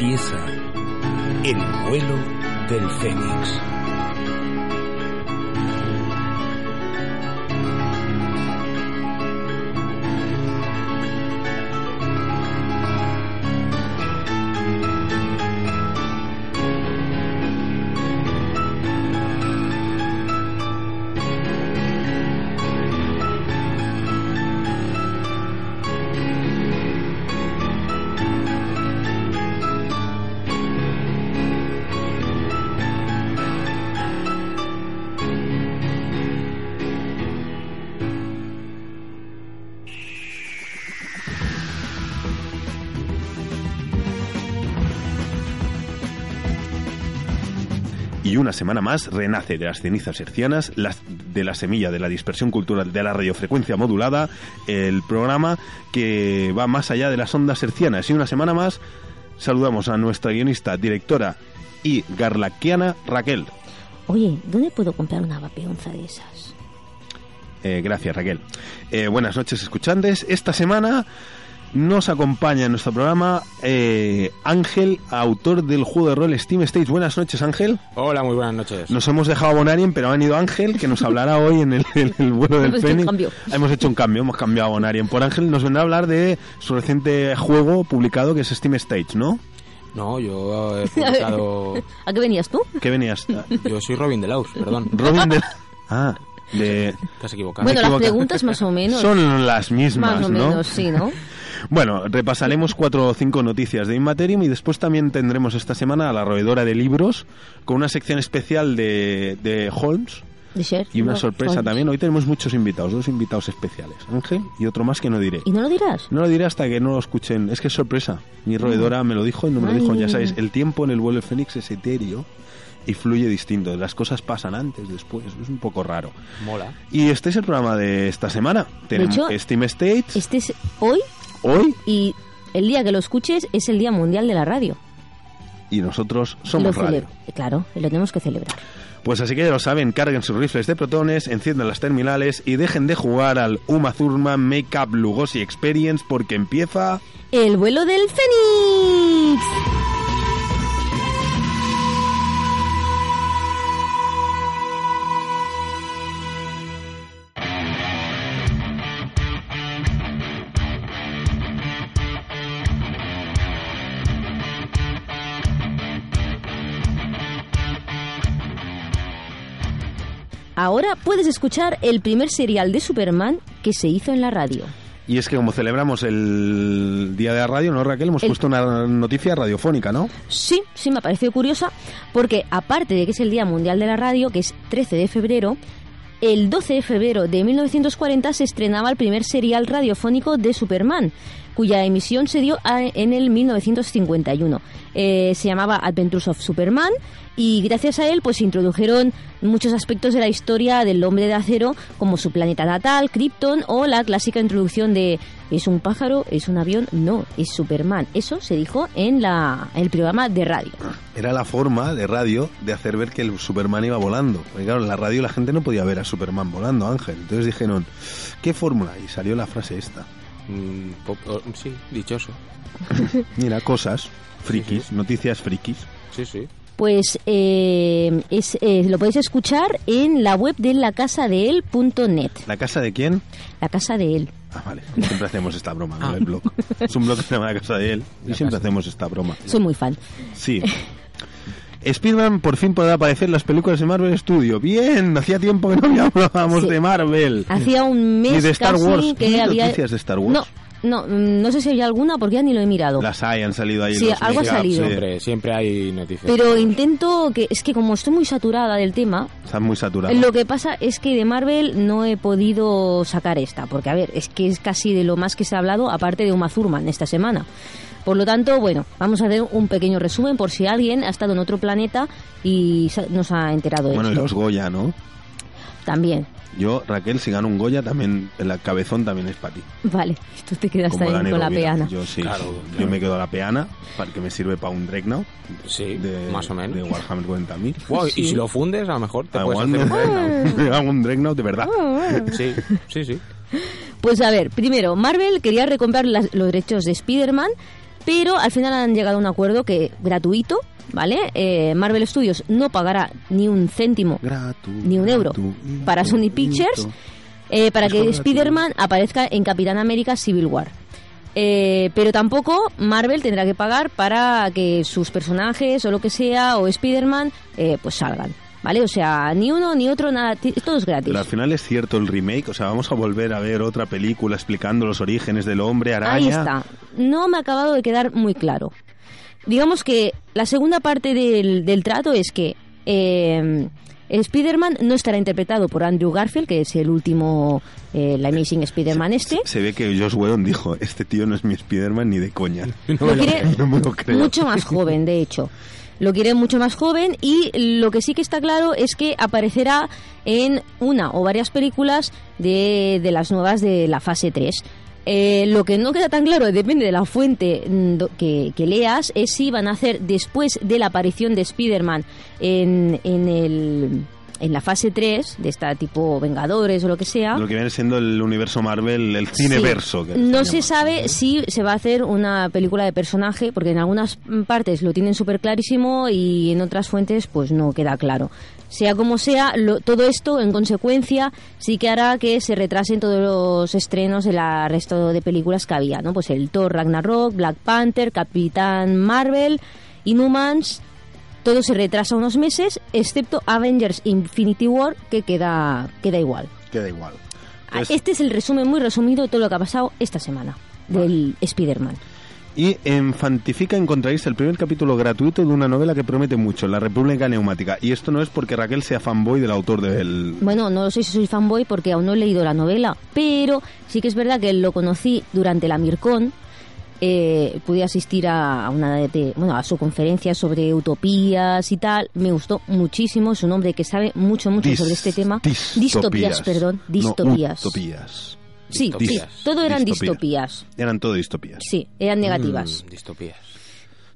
Empieza el vuelo del Fénix. Una semana más renace de las cenizas hercianas, las, de la semilla de la dispersión cultural de la radiofrecuencia modulada, el programa que va más allá de las ondas hercianas. Y una semana más saludamos a nuestra guionista, directora y garlaquiana Raquel. Oye, ¿dónde puedo comprar una vapeonza de esas? Eh, gracias, Raquel. Eh, buenas noches, escuchantes. Esta semana nos acompaña en nuestro programa eh, Ángel, autor del juego de rol Steam States. Buenas noches, Ángel. Hola, muy buenas noches. Nos hemos dejado a Bonarien, pero ha venido Ángel, que nos hablará hoy en el, en el vuelo del Hemos hecho un Fénix. cambio. Hemos hecho un cambio, hemos cambiado a Bonarien por Ángel. Nos vendrá a hablar de su reciente juego publicado, que es Steam States, ¿no? No, yo he publicado... ¿A qué venías tú? ¿Qué venías? Yo soy Robin de Laus, perdón. Robin de... Ah, de... Equivocado. Bueno, las preguntas más o menos. Son las mismas, más o ¿no? menos, sí, ¿no? Bueno, repasaremos cuatro o cinco noticias de Immaterium y después también tendremos esta semana a la roedora de libros con una sección especial de, de Holmes y una sorpresa Holmes. también. Hoy tenemos muchos invitados, dos invitados especiales, Ángel y otro más que no diré. ¿Y no lo dirás? No lo diré hasta que no lo escuchen. Es que es sorpresa. Mi roedora me lo dijo y no me lo dijo. Ya sabéis, el tiempo en el vuelo del Fénix es etéreo y fluye distinto. Las cosas pasan antes, después. Es un poco raro. Mola. Y este es el programa de esta semana. Tenemos hecho, Steam States. Este es hoy Hoy y el día que lo escuches es el Día Mundial de la Radio. y nosotros Lo somos radio. celebra- Claro, y lo tenemos que celebrar. Pues así que ya lo saben, carguen sus rifles de protones, enciendan las terminales y dejen de jugar al Uma Thurman Makeup Lugosi Experience porque empieza... El vuelo del Fénix. Ahora puedes escuchar el primer serial de Superman que se hizo en la radio. Y es que como celebramos el Día de la Radio, ¿no, Raquel? Hemos El- puesto una noticia radiofónica, ¿no? Sí, sí me ha parecido curiosa, porque aparte de que es el Día Mundial de la Radio, que es 13 de febrero, el 12 de febrero de 1940 se estrenaba el primer serial radiofónico de Superman, cuya emisión se dio a- en el 1951. Eh, se llamaba Adventures of Superman y gracias a él pues se introdujeron muchos aspectos de la historia del hombre de acero, como su planeta natal, Krypton, o la clásica introducción de ¿es un pájaro? ¿es un avión? No, es Superman. Eso se dijo en la, el programa de radio. Era la forma de radio de hacer ver que el Superman iba volando. Claro, en la radio la gente no podía ver a Superman volando, Ángel. Entonces dijeron, ¿qué fórmula? Y salió la frase esta. Mm, pop- oh, sí, dichoso. Mira, cosas, frikis, noticias frikis. Sí, sí. Pues eh, es, eh, lo podéis escuchar en la web de lacasadeel.net. ¿La casa de quién? La casa de él. Ah, vale. Siempre hacemos esta broma, ¿no? El blog. Es un blog que se llama La Casa de Él. Y La siempre hacemos esta broma. Soy muy fan. Sí. Spiderman por fin podrá aparecer en las películas de Marvel Studio. Bien, hacía tiempo que no hablábamos Sí. de Marvel. Hacía un mes Ni de Star casi Wars. que ¿Tienes había... noticias de Star Wars? No, no, mm, no sé si hay alguna porque ya ni lo he mirado. Las hay, han salido ahí. Sí, los algo ha salido. sí. Siempre, siempre hay noticias. Pero intento que... Es que como estoy muy saturada del tema, Están muy saturados. Lo que pasa es que de Marvel no he podido sacar esta, porque a ver, es que es casi de lo más que se ha hablado, aparte de Uma Thurman esta semana. Por lo tanto, bueno, vamos a hacer un pequeño resumen por si alguien ha estado en otro planeta y sa- nos ha enterado de Bueno, y esto. los Goya, ¿no? También. Yo, Raquel, si gano un Goya, también el cabezón también es para ti. Vale, tú te quedas Como con la peana. Yo sí. Claro, Yo me quedo a la peana, para que me sirve para un Dreadnought. Sí, de, más o menos. De Warhammer 40.000. Wow, Sí. Y si lo fundes, a lo mejor te Ah, puedes hacer un me- Dreadnought. me hago un Dreadnought de verdad. Sí, sí, sí. Pues a ver, primero, Marvel quería recomprar las- los derechos de Spider-Man, Pero al final han llegado a un acuerdo que gratuito, ¿vale? Eh, Marvel Studios no pagará ni un céntimo ni un euro para Sony Pictures eh, para que Spider-Man aparezca en Capitán América Civil War. Eh, pero tampoco Marvel tendrá que pagar para que sus personajes o lo que sea o Spider-Man eh, pues salgan. ¿Vale? O sea, ni uno ni otro, nada, todo es gratis. Pero al final es cierto el remake, o sea, vamos a volver a ver otra película explicando los orígenes del hombre araña. Ahí está. No me ha acabado de quedar muy claro. Digamos que la segunda parte del, del trato es que eh, Spider-Man no estará interpretado por Andrew Garfield, que es el último, eh, el Amazing Spider-Man este. Se ve que Josh Whedon dijo, este tío no es mi Spider-Man ni de coña. Lo quiere No me lo creo. mucho más joven, de hecho. Lo quiere mucho más joven y lo que sí que está claro es que aparecerá en una o varias películas de, de las nuevas de la fase 3. Eh, lo que no queda tan claro, depende de la fuente mm, que, que leas, es si van a hacer después de la aparición de Spider-Man en, en, el, en la fase 3, de esta tipo Vengadores o lo que sea. Lo que viene siendo el universo Marvel, el cineverso. Sí. que No se sabe si se va a hacer una película de personaje, porque en algunas partes lo tienen súper clarísimo y en otras fuentes pues no queda claro. Sea como sea, lo- todo esto en consecuencia sí que hará que se retrasen todos los estrenos del resto de películas que había, ¿no? Pues el Thor Ragnarok, Black Panther, Capitán Marvel, Inhumans, todo se retrasa unos meses, excepto Avengers Infinity War, que queda, queda igual. Queda igual. Ah, Pues- Este es el resumen muy resumido de todo lo que ha pasado esta semana del Spider-Man. Y en Fantifica encontraréis el primer capítulo gratuito de una novela que promete mucho, La República Neumática. Y esto no es porque Raquel sea fanboy del autor del... Bueno, no sé si soy fanboy porque aún no he leído la novela, pero sí que es verdad que lo conocí durante la Mircon. Eh, pude asistir a una de, bueno, a su conferencia sobre utopías y tal. Me gustó muchísimo. Es un hombre que sabe mucho, mucho sobre este tema. Distopías, perdón. No, Distopías. utopías. sí, sí, todo eran Distopías. distopías. Eran todo distopías. Sí, eran negativas. Mm, distopías.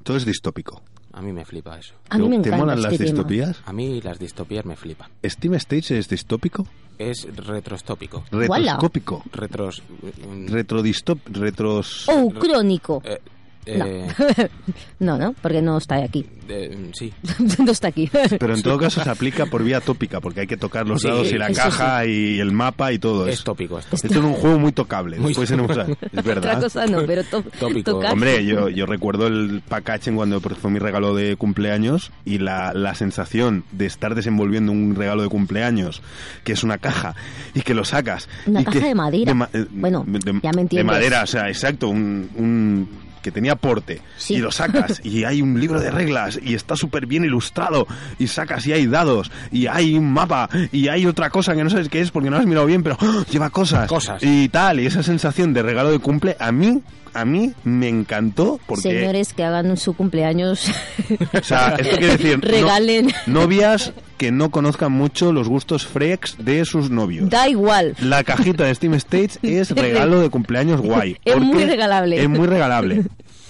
Todo es distópico. A mí me flipa eso. A mí me ¿Te molan este las tema. distopías? A mí las distopías me flipan. ¿Steam Stage es distópico? Es retrostópico. Retroscópico. Retros... mm, Retrodistop... Retros... Oh, crónico. eh, eh, No, no, porque no está aquí. eh, sí. no está aquí. Pero en todo caso se aplica por vía tópica, porque hay que tocar los Sí, dados y la caja y el mapa y todo Es eso. tópico esto. Esto es un juego muy tocable. Muy Después en usar. Es Otra verdad. cosa no, pero to- Tópico. tocar- Hombre, yo, yo recuerdo el packaging cuando fue mi regalo de cumpleaños y la, la sensación de estar desenvolviendo un regalo de cumpleaños, que es una caja, y que lo sacas. Una y caja que- de madera. ma- Bueno, de, ya me entiendes. De madera, o sea, exacto, un... un- que tenía porte Sí. y lo sacas y hay un libro de reglas y está súper bien ilustrado y sacas y hay dados y hay un mapa y hay otra cosa que no sabes qué es porque no has mirado bien pero ¡oh! lleva cosas Cosas. y tal y esa sensación de regalo de cumple a mí a mí me encantó porque Señores que hagan su cumpleaños, o sea, esto quiere decir no- regalen. novias que no conozcan mucho los gustos freaks de sus novios. Da igual. La cajita de Steam Stage es regalo de cumpleaños guay. Es muy regalable. Es muy regalable.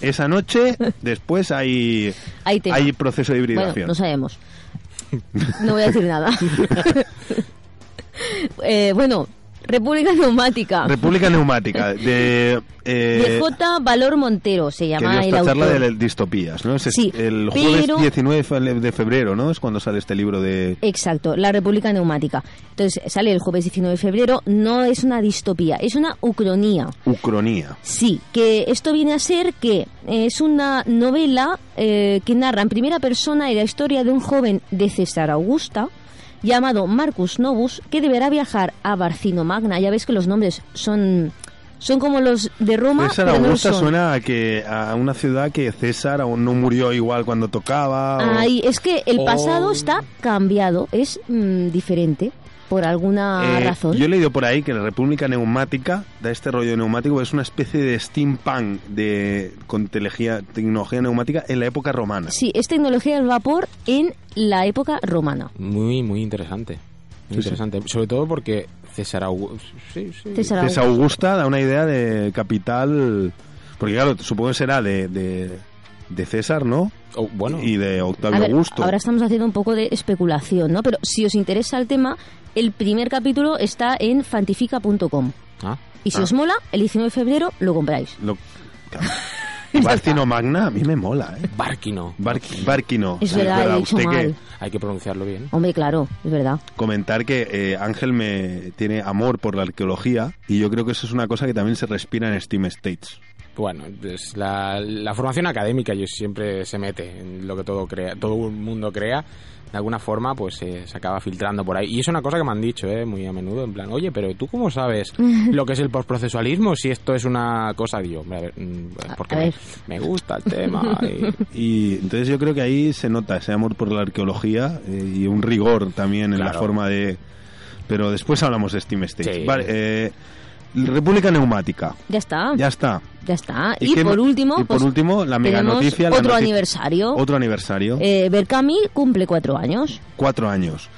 Esa noche, después hay, Hay proceso de Bueno, hibridación. no sabemos. No voy a decir nada. Eh, bueno, República Neumática. República Neumática, de... eh, de J. Valor Montero se llama el charla autor. de distopías, ¿no? Es Sí, el jueves pero- 19 fe- de febrero, ¿no? Es cuando sale este libro de... Exacto, la República Neumática. Entonces sale el jueves 19 de febrero. No es una distopía, es una ucronía. Ucronía. Sí, que esto viene a ser que es una novela eh, que narra en primera persona la historia de un joven de César Augusta llamado Marcus Novus que deberá viajar a Barcino Magna. Ya ves que los nombres son son como los de Roma, César pero Augusta suena a que a una ciudad que César aún no murió igual cuando tocaba. o- Ay, es que el Oh. pasado está cambiado, es mm, diferente por alguna Eh, razón. Yo he leído por ahí que la República Neumática da este rollo neumático, es una especie de steampunk de, con telegía- tecnología neumática en la época romana. Sí, es tecnología del vapor en la época romana. Muy, muy interesante. Muy Sí, sí. interesante. Sobre todo porque César Augusto... Sí, sí. César César Augusta da una idea de capital, porque claro, supongo que será de, de, de César, ¿no? Oh, bueno, Y de Octavio ver, Augusto. ahora estamos haciendo un poco de especulación, ¿no? Pero si os interesa el tema, el primer capítulo está en fantifica.com. ah, Y si Ah. os mola, el 19 de febrero lo compráis. Lo- claro. Magna a mí me mola, ¿eh? Barquino. Bar- Barquino. Es Sí, verdad, he dicho usted que mal. Hay que pronunciarlo bien. Hombre, claro, es verdad. comentar que eh, Ángel me tiene amor por la arqueología y yo creo que eso es una cosa que también se respira en Steam States. Bueno, pues la, la formación académica yo siempre se mete en lo que todo crea, todo el mundo crea. De alguna forma, pues eh, se acaba filtrando por ahí. Y es una cosa que me han dicho, eh, muy a menudo, en plan, oye, pero ¿tú cómo sabes lo que es el postprocesualismo si esto es una cosa? Digo, hombre, a ver, mm, porque A me, ver. me gusta el tema. y- Y entonces yo creo que ahí se nota ese amor por la arqueología eh, y un rigor también en la forma de... Pero después hablamos de Steam States. Sí. Vale, eh, República Neumática. Ya está, Ya está. ya está. ¿Y por último, y por pues, último, la mega noticia, otro noticia- aniversario. Otro aniversario. Eh, Berkami cumple cuatro años. cuatro años.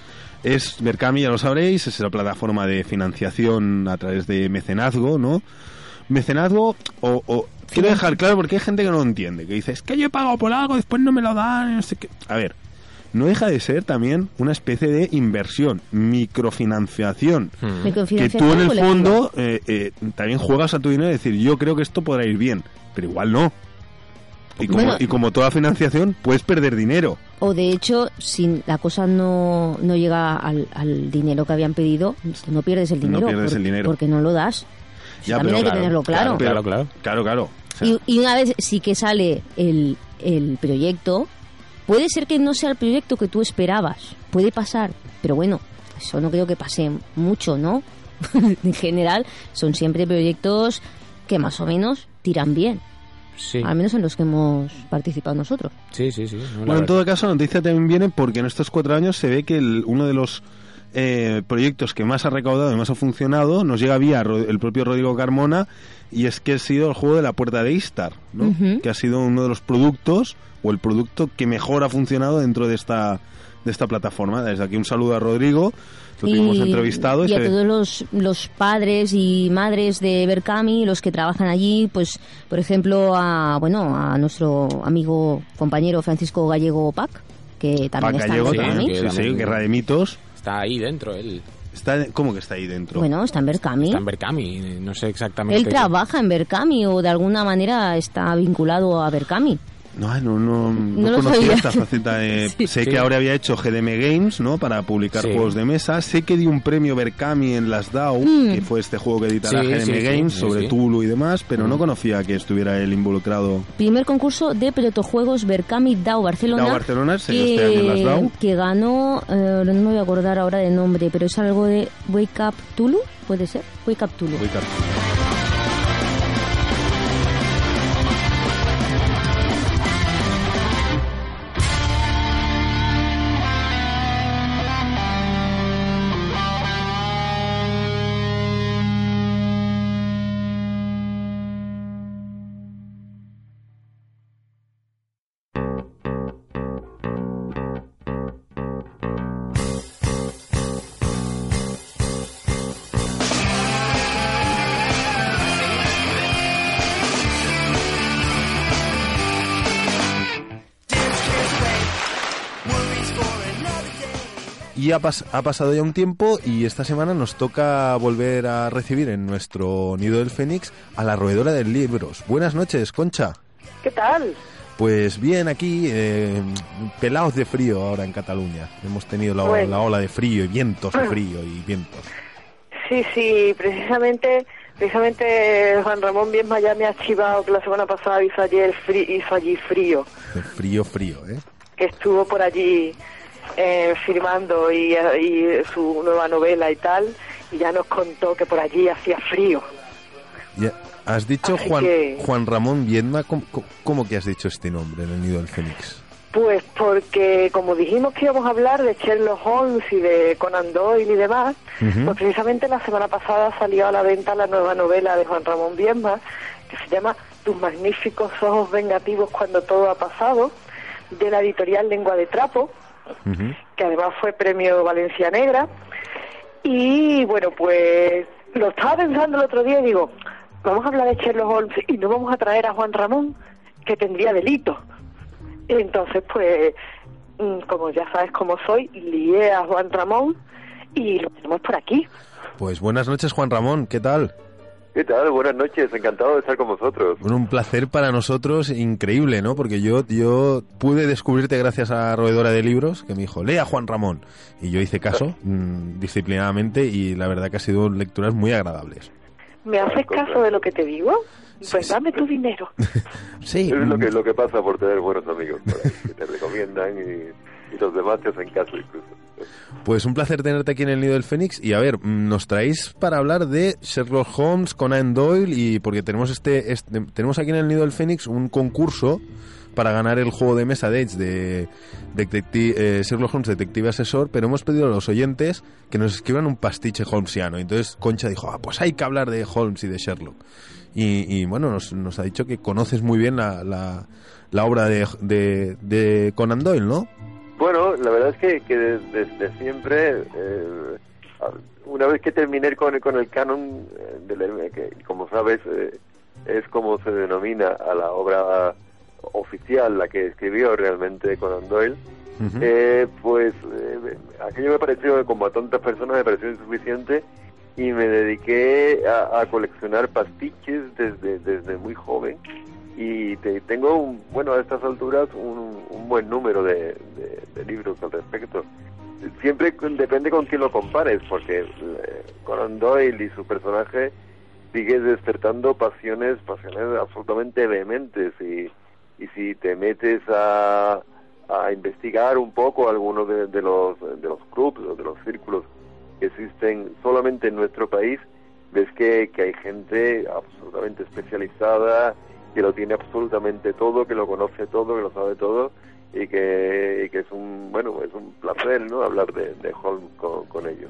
Es Berkami, ya lo sabréis, es la plataforma de financiación a través de mecenazgo, ¿no? Mecenazgo o... o- quiero dejar claro porque hay gente que no lo entiende, que dice, es que yo he pagado por algo, después no me lo dan, no sé qué. A ver, no deja de ser también una especie de inversión, microfinanciación. Mm. Que tú en el fondo eh, eh, también juegas a tu dinero y decir, yo creo que esto podrá ir bien, pero igual no. Y como, Bueno. y como toda financiación, puedes perder dinero. O de hecho, si la cosa no, no llega al, al dinero que habían pedido, no pierdes el No dinero. pierdes por- el dinero. Porque no lo das. Ya, También pero hay que claro, tenerlo claro. Pero- Claro, claro. Claro, claro. O sea, Y, y una vez sí que sale el, el proyecto, puede ser que no sea el proyecto que tú esperabas. Puede pasar. Pero bueno, eso no creo que pase mucho, ¿no? en general, son siempre proyectos que más o menos tiran bien. Sí, Al menos en los que hemos participado nosotros. sí, sí. sí. No, Bueno, en todo caso, la noticia también viene porque en estos cuatro años se ve que el- uno de los eh, proyectos que más ha recaudado y más ha funcionado nos llega vía Ro- el propio Rodrigo Carmona y es que ha sido el juego de la puerta de Istar, ¿no? Que ha sido uno de los productos o el producto que mejor ha funcionado dentro de esta de esta plataforma. Desde aquí un saludo a Rodrigo, lo tuvimos entrevistado. y a se- todos los, los padres y madres de Berkami, los que trabajan allí, pues, por ejemplo, a, bueno, a nuestro amigo compañero Francisco Gallego Pac, que también Pac está Gallego en sí, Berkami. también, sí, sí, también. Guerra de Mitos. Está ahí dentro, él. Está, ¿Cómo que está ahí dentro? Bueno, está en Berkami. Está en Berkami, no sé exactamente. Él trabaja en Berkami o de alguna manera está vinculado a Berkami. No, no, no, no, No conocía sabía. esta faceta. de- Sí. sé Sí. que ahora había hecho GDM Games, ¿no? Para publicar Sí. juegos de mesa. Sé que dio un premio Berkami en las DAO, Mm. que fue este juego que editará Sí, GDM Games sí, sobre sí. Tulu y demás, pero no Mm. conocía que estuviera él involucrado. Primer concurso de protojuegos Berkami DAO Barcelona. DAO Barcelona, se dio este año en las DAO. que ganó, eh, no me voy a acordar ahora del nombre, pero es algo de Wake Up Tulu, ¿puede ser? Wake Up Tulu. Voy car- Y ha, pas- ha pasado ya un tiempo y esta semana nos toca volver a recibir en nuestro nido del Fénix a la roedora de libros. Buenas noches, Concha. ¿Qué tal? Pues bien, aquí, eh, pelados de frío ahora en Cataluña. Hemos tenido la, Bueno. la ola de frío y vientos de frío y vientos. Sí, sí, precisamente, precisamente Juan Ramón Biesma ya me ha chivado que la semana pasada hizo, ayer frí- hizo allí frío, frío, frío, ¿eh? que estuvo por allí eh, firmando y, y su nueva novela y tal, y ya nos contó que por allí hacía frío. Ya, has dicho Así Juan, que- Juan Ramón Viedma. ¿Cómo, cómo- que has dicho este nombre en el nido del Fénix? Pues porque como dijimos que íbamos a hablar de Sherlock Holmes y de Conan Doyle y demás, pues precisamente la semana pasada salió a la venta la nueva novela de Juan Ramón Biesma, que se llama Tus magníficos ojos vengativos cuando todo ha pasado, de la editorial Lengua de Trapo, Que además fue premio Valencia Negra. Y bueno, pues lo estaba pensando el otro día y digo, vamos a hablar de Sherlock Holmes y no vamos a traer a Juan Ramón, que tendría delito. Entonces, pues, mm, como ya sabes cómo soy, lié a Juan Ramón y lo tenemos por aquí. Pues buenas noches, Juan Ramón. ¿Qué tal? ¿Qué tal? Buenas noches, encantado de estar con vosotros. Bueno, un placer para nosotros increíble, ¿no? Porque yo, yo pude descubrirte gracias a Roedora de Libros, que me dijo, lea Juan Ramón. Y yo hice caso mm, disciplinadamente y la verdad que ha sido lecturas muy agradables. ¿Me haces caso de lo que te digo? Pues dame tu dinero. sí. Es lo que, lo que pasa por tener buenos amigos por ahí, que te recomiendan y, y los demás te hacen incluso. Pues un placer tenerte aquí en el Nido del Fénix y a ver, nos traéis para hablar de Sherlock Holmes, Conan Doyle y porque tenemos este, este tenemos aquí en el Nido del Fénix un concurso para ganar el juego de mesa de Edge de, eh, Sherlock Holmes Detective Asesor, pero hemos pedido a los oyentes que nos escriban un pastiche holmesiano. Entonces Concha dijo, ah, pues hay que hablar de Holmes y de Sherlock. Y, y bueno, nos, nos, ha dicho que conoces muy bien la, la, la obra de, de, de Conan Doyle, ¿no? Bueno, la verdad es que, que desde, siempre, eh, una vez que terminé con, con el canon, eh, que como sabes eh, es como se denomina a la obra oficial, la que escribió realmente Conan Doyle, uh -huh. eh, pues eh, aquello me pareció, como a tantas personas, me pareció insuficiente y me dediqué a, a coleccionar pastiches desde, desde muy joven y te, tengo, un, bueno, a estas alturas un, buen número de, libros al respecto. Siempre depende con quién lo compares, porque eh, Conan Doyle y su personaje sigue despertando pasiones, pasiones absolutamente vehementes y, y si te metes a, a investigar un poco algunos de, los de los clubs o de los círculos que existen solamente en nuestro país, ves que, que hay gente absolutamente especializada que lo tiene absolutamente todo, que lo conoce todo, que lo sabe todo y que, y que es un bueno es un placer no hablar de, Holmes con, con, ellos.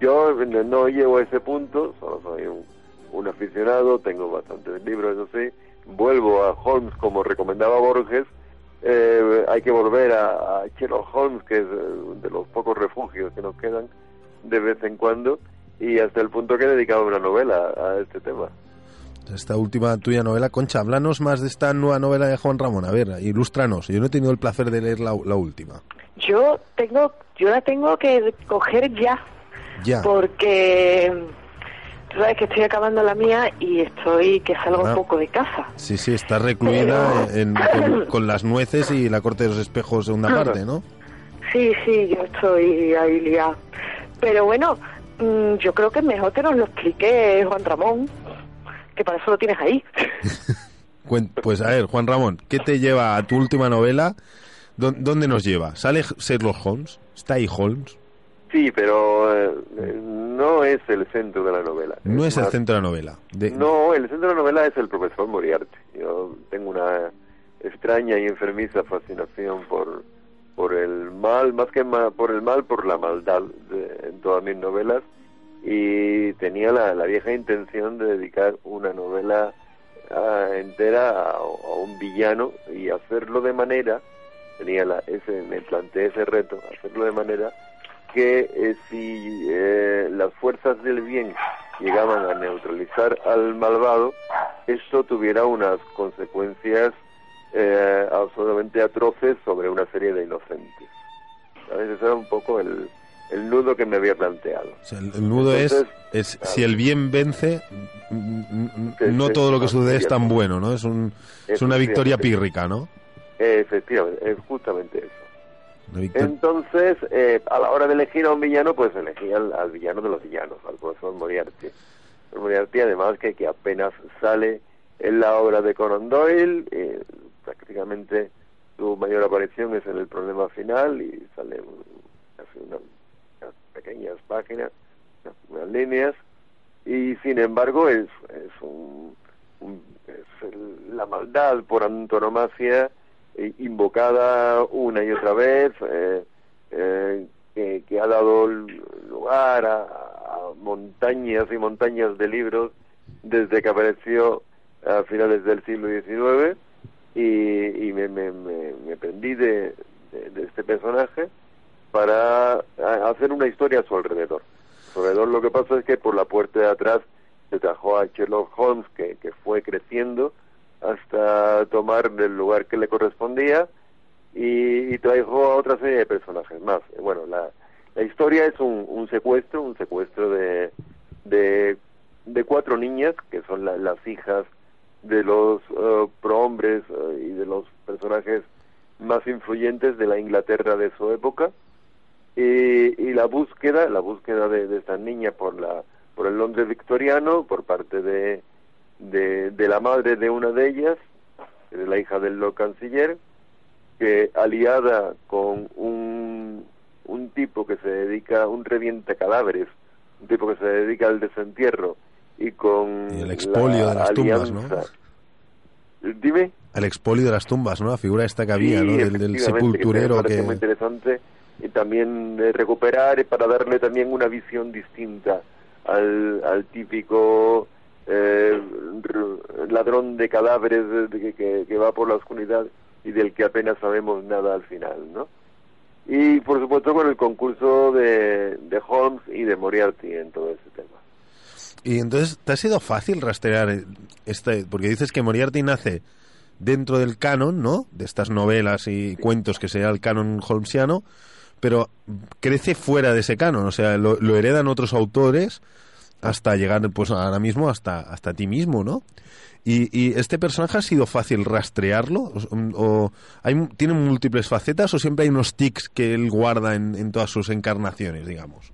Yo no llego a ese punto, solo soy un, aficionado, tengo bastantes libros, eso sí, vuelvo a Holmes como recomendaba Borges, eh, hay que volver a, a Sherlock Holmes, que es de los pocos refugios que nos quedan de vez en cuando, y hasta el punto que he dedicado una novela a este tema esta última tuya novela. Concha, háblanos más de esta nueva novela de Juan Ramón. A ver, ilústranos. Yo no he tenido el placer de leer la, la última. Yo tengo, yo la tengo que coger ya. Ya. Porque tú sabes que estoy acabando la mía y estoy que salgo ah. un poco de casa. Sí, sí, está recluida Pero... en, con, con, las nueces y la corte de los espejos segunda parte, ¿no? Sí, sí, yo estoy ahí liada. Pero bueno, mmm, yo creo que mejor que nos lo explique Juan Ramón que para eso lo tienes ahí. pues a ver, Juan Ramón, ¿qué te lleva a tu última novela? ¿Dónde nos lleva? ¿Sale Sherlock Holmes? ¿Está ahí Holmes? Sí, pero eh, no es el centro de la novela. No es, es el centro de la novela. De... No, el centro de la novela es el profesor Moriarty. Yo tengo una extraña y enfermiza fascinación por por el mal, más que ma por el mal, por la maldad de, en todas mis novelas y tenía la, la, vieja intención de dedicar una novela uh, entera a, a, un villano y hacerlo de manera tenía la, ese me planteé ese reto hacerlo de manera que eh, si eh, las fuerzas del bien llegaban a neutralizar al malvado esto tuviera unas consecuencias eh, absolutamente atroces sobre una serie de inocentes ¿sabes? ese era un poco el el nudo que me había planteado. O sea, el, el, nudo Entonces, es, es claro. si el bien vence, no todo lo que sucede es tan bueno, ¿no? Es, un, es una victoria pírrica, ¿no? Efectivamente, es justamente eso. Entonces, eh, a la hora de elegir a un villano, pues elegí al, al villano de los villanos, al profesor Moriarty. El Moriarty, además, que, que apenas sale en la obra de Conan Doyle, eh, prácticamente su mayor aparición es en el problema final y sale casi una pequeñas páginas, unas líneas, y sin embargo es, es, un, es el, la maldad por antonomasia eh, invocada una y otra vez, eh, eh, que, ha dado lugar a, montañas y montañas de libros desde que apareció a finales del siglo XIX y, y me, me, me, me prendí de este personaje para hacer una historia a su alrededor. Su alrededor lo que pasa es que por la puerta de atrás se trajo a Sherlock Holmes, que, que fue creciendo hasta tomar el lugar que le correspondía y, trajo a otra serie de personajes más. Bueno, la, la historia es un, un secuestro, un secuestro de, de cuatro niñas, que son las hijas de los uh, prohombres uh, y de los personajes más influyentes de la Inglaterra de su época, y, y la búsqueda, la búsqueda de, de esta niña por la por el Londres victoriano, por parte de, de, de la madre de una de ellas, de la hija del Lord Canciller, que aliada con un, un tipo que se dedica, un reviente cadáveres, un tipo que se dedica al desentierro y con el expolio de las tumbas, ¿no? Dime. El expolio de las tumbas, ¿no? La figura esta que había, ¿no? Del, del sepulturero que... muy interesante y también de recuperar y para darle también una visión distinta al, al típico eh, ladrón de cadáveres que, que, va por la oscuridad y del que apenas sabemos nada al final, ¿no? Y por supuesto con el concurso de, de Holmes y de Moriarty en todo ese tema. Y entonces, ¿te ha sido fácil rastrear este? Porque dices que Moriarty nace dentro del canon, ¿no? De estas novelas y cuentos que sería el canon holmesiano, pero crece fuera de ese canon, o sea, lo, lo heredan otros autores hasta llegar, pues ahora mismo, hasta, hasta ti mismo, ¿no? Y, y, este personaje ha sido fácil rastrearlo? ¿O, o hay, tiene múltiples facetas o siempre hay unos tics que él guarda en, en todas sus encarnaciones, digamos?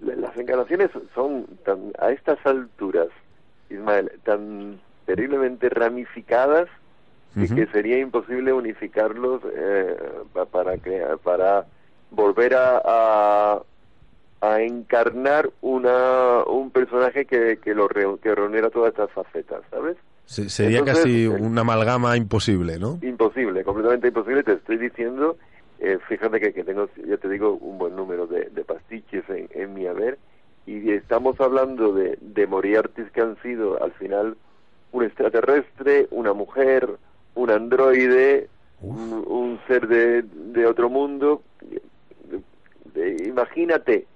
Las encarnaciones son tan, a estas alturas, Ismael, tan terriblemente ramificadas uh -huh. que sería imposible unificarlos eh, para, crear, para volver a, a a encarnar una un personaje que, que lo re, que reuniera todas estas facetas, ¿sabes? Sería Entonces, casi eh, una amalgama imposible, ¿no? Imposible, completamente imposible. Te estoy diciendo, eh, fíjate que, que, tengo, ya te digo, un buen número de, de pastiches en, en, mi haber y estamos hablando de, de Moriartys que han sido al final un extraterrestre, una mujer, un androide, un, un, ser de, de otro mundo. Imagínate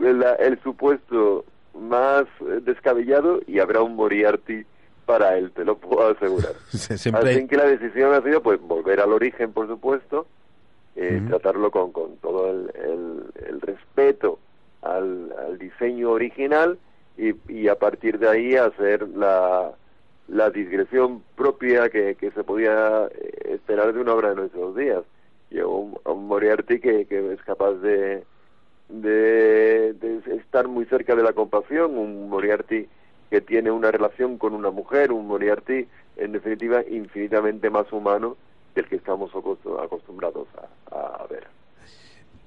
el, el supuesto más descabellado y habrá un Moriarty para él, te lo puedo asegurar. Siempre... Así que la decisión ha sido pues volver al origen, por supuesto, eh, uh -huh. tratarlo con, con todo el, el, el respeto al, al, diseño original y, y, a partir de ahí hacer la, la digresión propia que, que se podía eh, esperar de una obra de nuestros días. Y un, un Moriarty que, que es capaz de, de, de, estar muy cerca de la compasión, un Moriarty que tiene una relación con una mujer, un Moriarty en definitiva infinitamente más humano del que estamos acostumbrados a, a ver.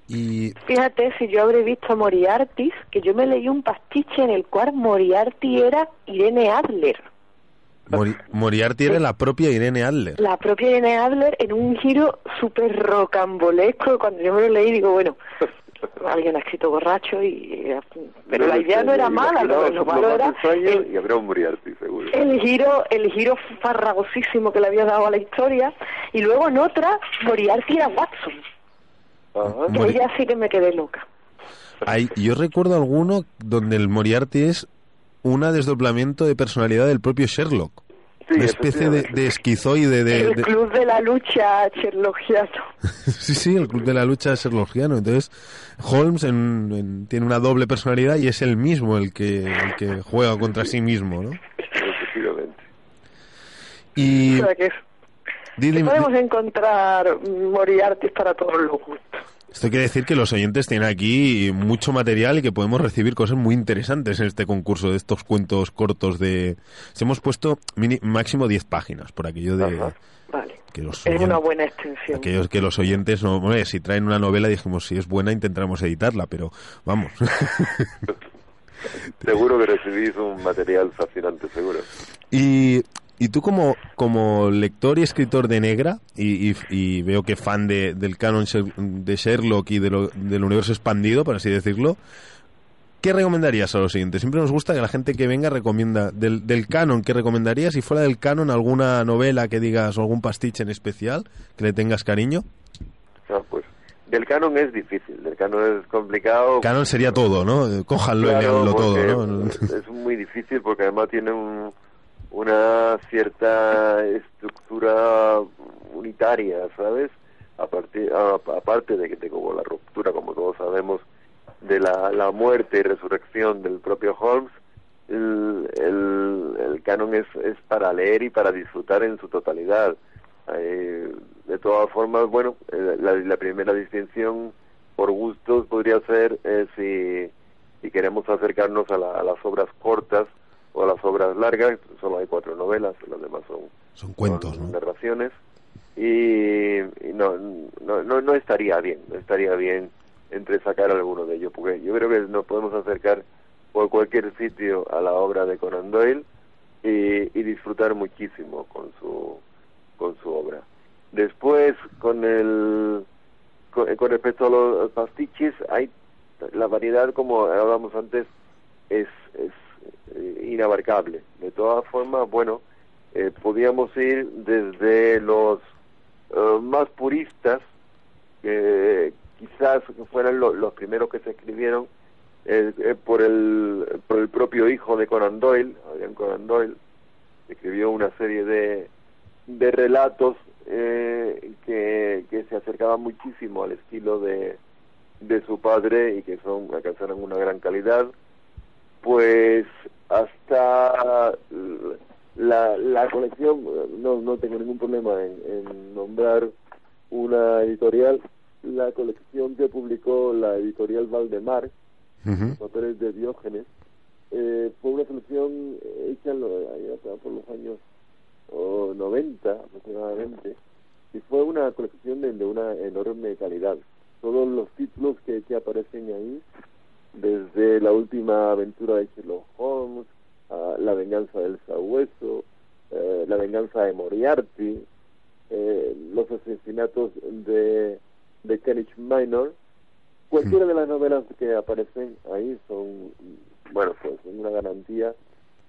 Y... Fíjate, si yo habré visto a Moriarty, que yo me leí un pastiche en el cual Moriarty era Irene Adler. Mori Moriarty era la propia Irene Adler. La propia Irene Adler en un giro súper rocambolesco. Cuando yo me lo leí, digo, bueno, alguien ha escrito borracho y pero la idea no era mala lo, lo malo era el, y habrá un Moriarty seguro. el giro el giro farragosísimo que le había dado a la historia y luego en otra Moriarty era Watson. Ajá. que Mori sí que me quedé loca. Hay, yo recuerdo alguno donde el Moriarty es una desdoblamiento de personalidad del propio Sherlock Sí, una especie de, de, esquizoide de, el club de la lucha sherlockiano sí sí el club de la lucha sherlockiano entonces Holmes en, en, tiene una doble personalidad y es el mismo el que el que juega contra sí mismo no efectivamente. Y podemos encontrar Moriarty para todos los gustos esto quiere decir que los oyentes tienen aquí mucho material y que podemos recibir cosas muy interesantes en este concurso de estos cuentos cortos de... Se hemos puesto mini, máximo 10 páginas por aquello de... Ajá, vale. Que los oyentes, es una buena extensión. Aquellos que los oyentes, no, bueno, si traen una novela, dijimos, si es buena, intentaremos editarla, pero vamos. seguro que recibís un material fascinante, seguro. Y y tú como, como lector y escritor de Negra, y, y, y veo que fan de, del canon de Sherlock y de lo, del universo expandido, por así decirlo, ¿qué recomendarías a los siguientes? Siempre nos gusta que la gente que venga recomienda del, del canon, ¿qué recomendarías? Si fuera del canon, alguna novela que digas o algún pastiche en especial que le tengas cariño. No, pues del canon es difícil, del canon es complicado. Canon sería todo, ¿no? Cójanlo claro, y leanlo todo, ¿no? Es muy difícil porque además tiene un una cierta estructura unitaria, ¿sabes? Aparte, aparte de que tengo la ruptura, como todos sabemos, de la, la muerte y resurrección del propio Holmes, el, el, el canon es, es para leer y para disfrutar en su totalidad. Eh, de todas formas, bueno, la, la primera distinción por gustos podría ser eh, si, si queremos acercarnos a, la- a las obras cortas o las obras largas, solo hay cuatro novelas, las demás son, Son cuentos, son ¿no? narraciones y, y no, no, no, no estaría bien, no estaría bien entre sacar alguno de ellos, porque yo creo que nos podemos acercar por cualquier sitio a la obra de Conan Doyle y, y disfrutar muchísimo con su con su obra. Después, con el con, con respecto a los pastiches, hay la variedad, como hablábamos antes, es, es eh, inabarcable. De todas formas, bueno, eh, podíamos ir desde los eh, más puristas, que quizás fueran lo- los primeros que se escribieron eh, por el por el propio hijo de Conan Doyle, Adrian Conan Doyle, escribió una serie de de relatos que, que se acercaban muchísimo al estilo de, de su padre y que son alcanzaron una gran calidad pues hasta la, la colección no, no tengo ningún problema en, en nombrar una editorial. La colección que publicó la editorial Valdemar los papeles de Diógenes eh, fue una selección hecha en lo- allá por los años oh, 90 aproximadamente y fue una colección de, de una enorme calidad. Todos los títulos que, que aparecen ahí desde la última aventura de Sherlock Holmes a la venganza del sabueso eh, la venganza de Moriarty eh, los asesinatos de de Kenneth Minor. Cualquiera de las novelas que aparecen ahí son bueno pues una garantía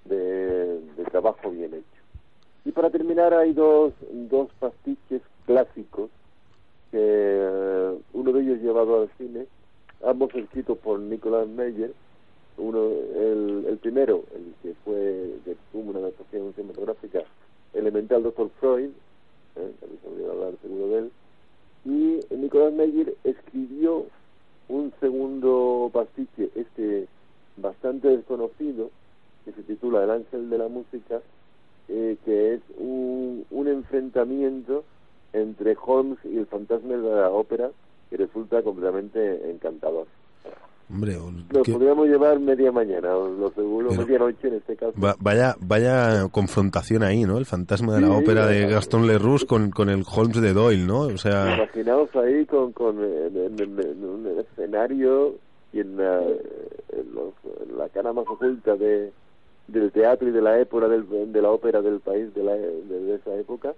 de, de trabajo bien hecho. Y para terminar hay dos dos pastiches clásicos que eh, uno de ellos llevado al cine ambos escritos por Nicolas Meyer. Uno el, el primero el que fue tuvo una adaptación cinematográfica Elemental Doctor Freud eh, también se olvidó hablar seguro de él. Y Nicolás Meyer escribió un segundo pastiche, este bastante desconocido, que se titula El Ángel de la Música, eh, que es un, un enfrentamiento entre Holmes y el fantasma de la ópera, que resulta completamente encantador. Hombre, o- Nos que- podríamos llevar media mañana, lo seguro, Pero- medianoche en este caso. va- vaya, vaya confrontación ahí, ¿no? El fantasma de la Sí, ópera de. Gaston Leroux con, con el Holmes de Doyle, ¿no? O sea, Imaginaos ahí con, con en, en- en- en un escenario y en la, en los- en la cara más oculta de, del teatro y de la época del, de la ópera del país de, la, de esa época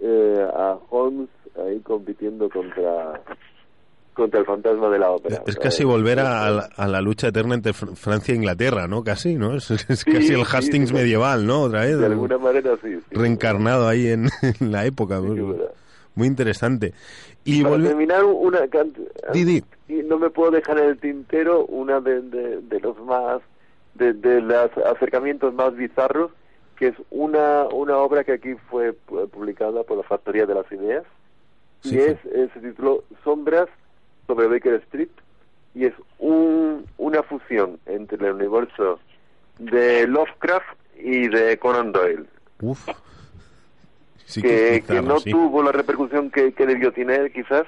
eh, a Holmes ahí compitiendo contra contra el fantasma de la ópera. es casi volver a, a la, lucha eterna entre Fr- Francia e Inglaterra, ¿no? Casi, ¿no? Es, es Sí, casi el Hastings sí. medieval, ¿no? Otra vez. de alguna manera sí. sí. reencarnado ahí en, en la época. Muy interesante. Y Para volve- terminar, una can- Di, di. y no me puedo dejar en el tintero una de, de, de los más de, de los acercamientos más bizarros que es una una obra que aquí fue pu- publicada por la Factoría de las Ideas Sí, y es, es se tituló Sombras sobre Baker Street y es un, una fusión entre el universo de Lovecraft y de Conan Doyle Uf. Sí que, que bizarro, no sí. tuvo la repercusión que, que debió tener quizás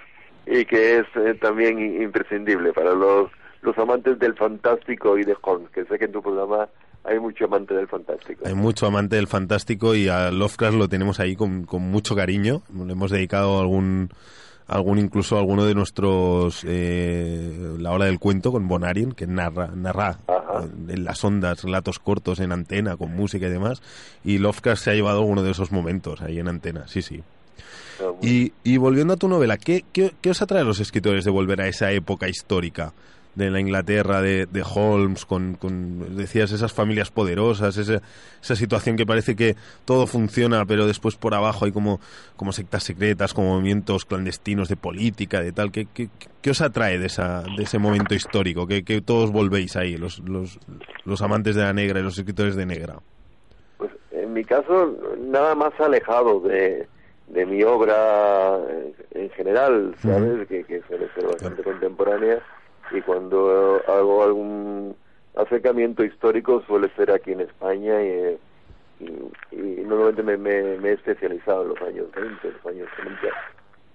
y que es eh, también imprescindible para los los amantes del fantástico y de Holmes, que sé que en tu programa hay mucho amante del fantástico. Hay mucho amante del fantástico y a Lovecraft lo tenemos ahí con, con mucho cariño. Le hemos dedicado algún algún incluso alguno de nuestros eh, la hora del cuento con Bonarien que narra narra eh, en las ondas relatos cortos en antena con música y demás. Y Lovecraft se ha llevado uno de esos momentos ahí en antena sí sí. Ah, y, y volviendo a tu novela ¿qué, qué, qué os atrae a los escritores de volver a esa época histórica de la Inglaterra de, de Holmes con, con decías esas familias poderosas esa, esa situación que parece que todo funciona pero después por abajo hay como, como sectas secretas como movimientos clandestinos de política de tal. ¿qué, qué, qué os atrae de, esa, de ese momento histórico? que, que todos volvéis ahí los, los, los amantes de la negra y los escritores de negra Pues en mi caso, nada más alejado de, de mi obra en general, ¿sabes? que, que suele ser bastante contemporánea y cuando hago algún acercamiento histórico suele ser aquí en España y, y, y normalmente me, me- he especializado en los años 20, los años 30,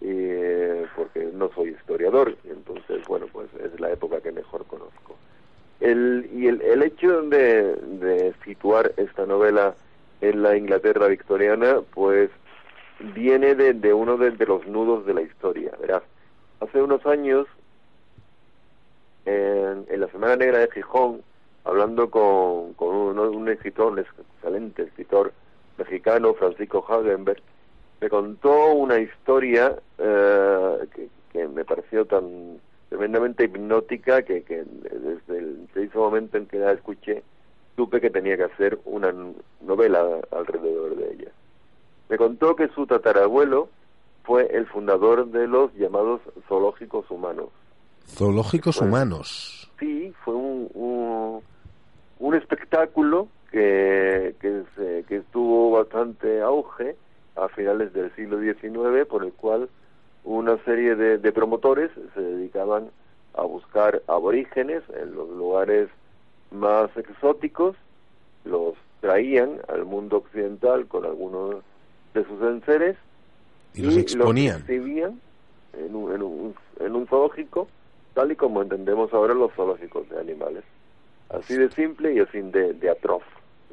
y, porque no soy historiador, entonces, bueno, pues es la época que mejor conozco. El, y el, el hecho de, de situar esta novela en la Inglaterra victoriana, pues viene de, de uno de, de los nudos de la historia. Verás, hace unos años, en, la Semana Negra de Gijón, hablando con, con un, escritor, un excelente escritor mexicano, Francisco Hagenberg, me contó una historia eh, que, me pareció tan tremendamente hipnótica que, que desde el preciso momento en que la escuché supe que tenía que hacer una novela alrededor de ella. Me contó que su tatarabuelo fue el fundador de los llamados zoológicos humanos. Zoológicos Bueno. humanos. Sí, fue un, un, un espectáculo que, que, se- que tuvo bastante auge a finales del siglo XIX, por el cual una serie de, de promotores se dedicaban a buscar aborígenes en los lugares más exóticos, los traían al mundo occidental con algunos de sus enseres Y los exponían. exhibían en un, en, un, en un zoológico, tal y como entendemos ahora los zoológicos de animales. Así de simple y así de, de atroz,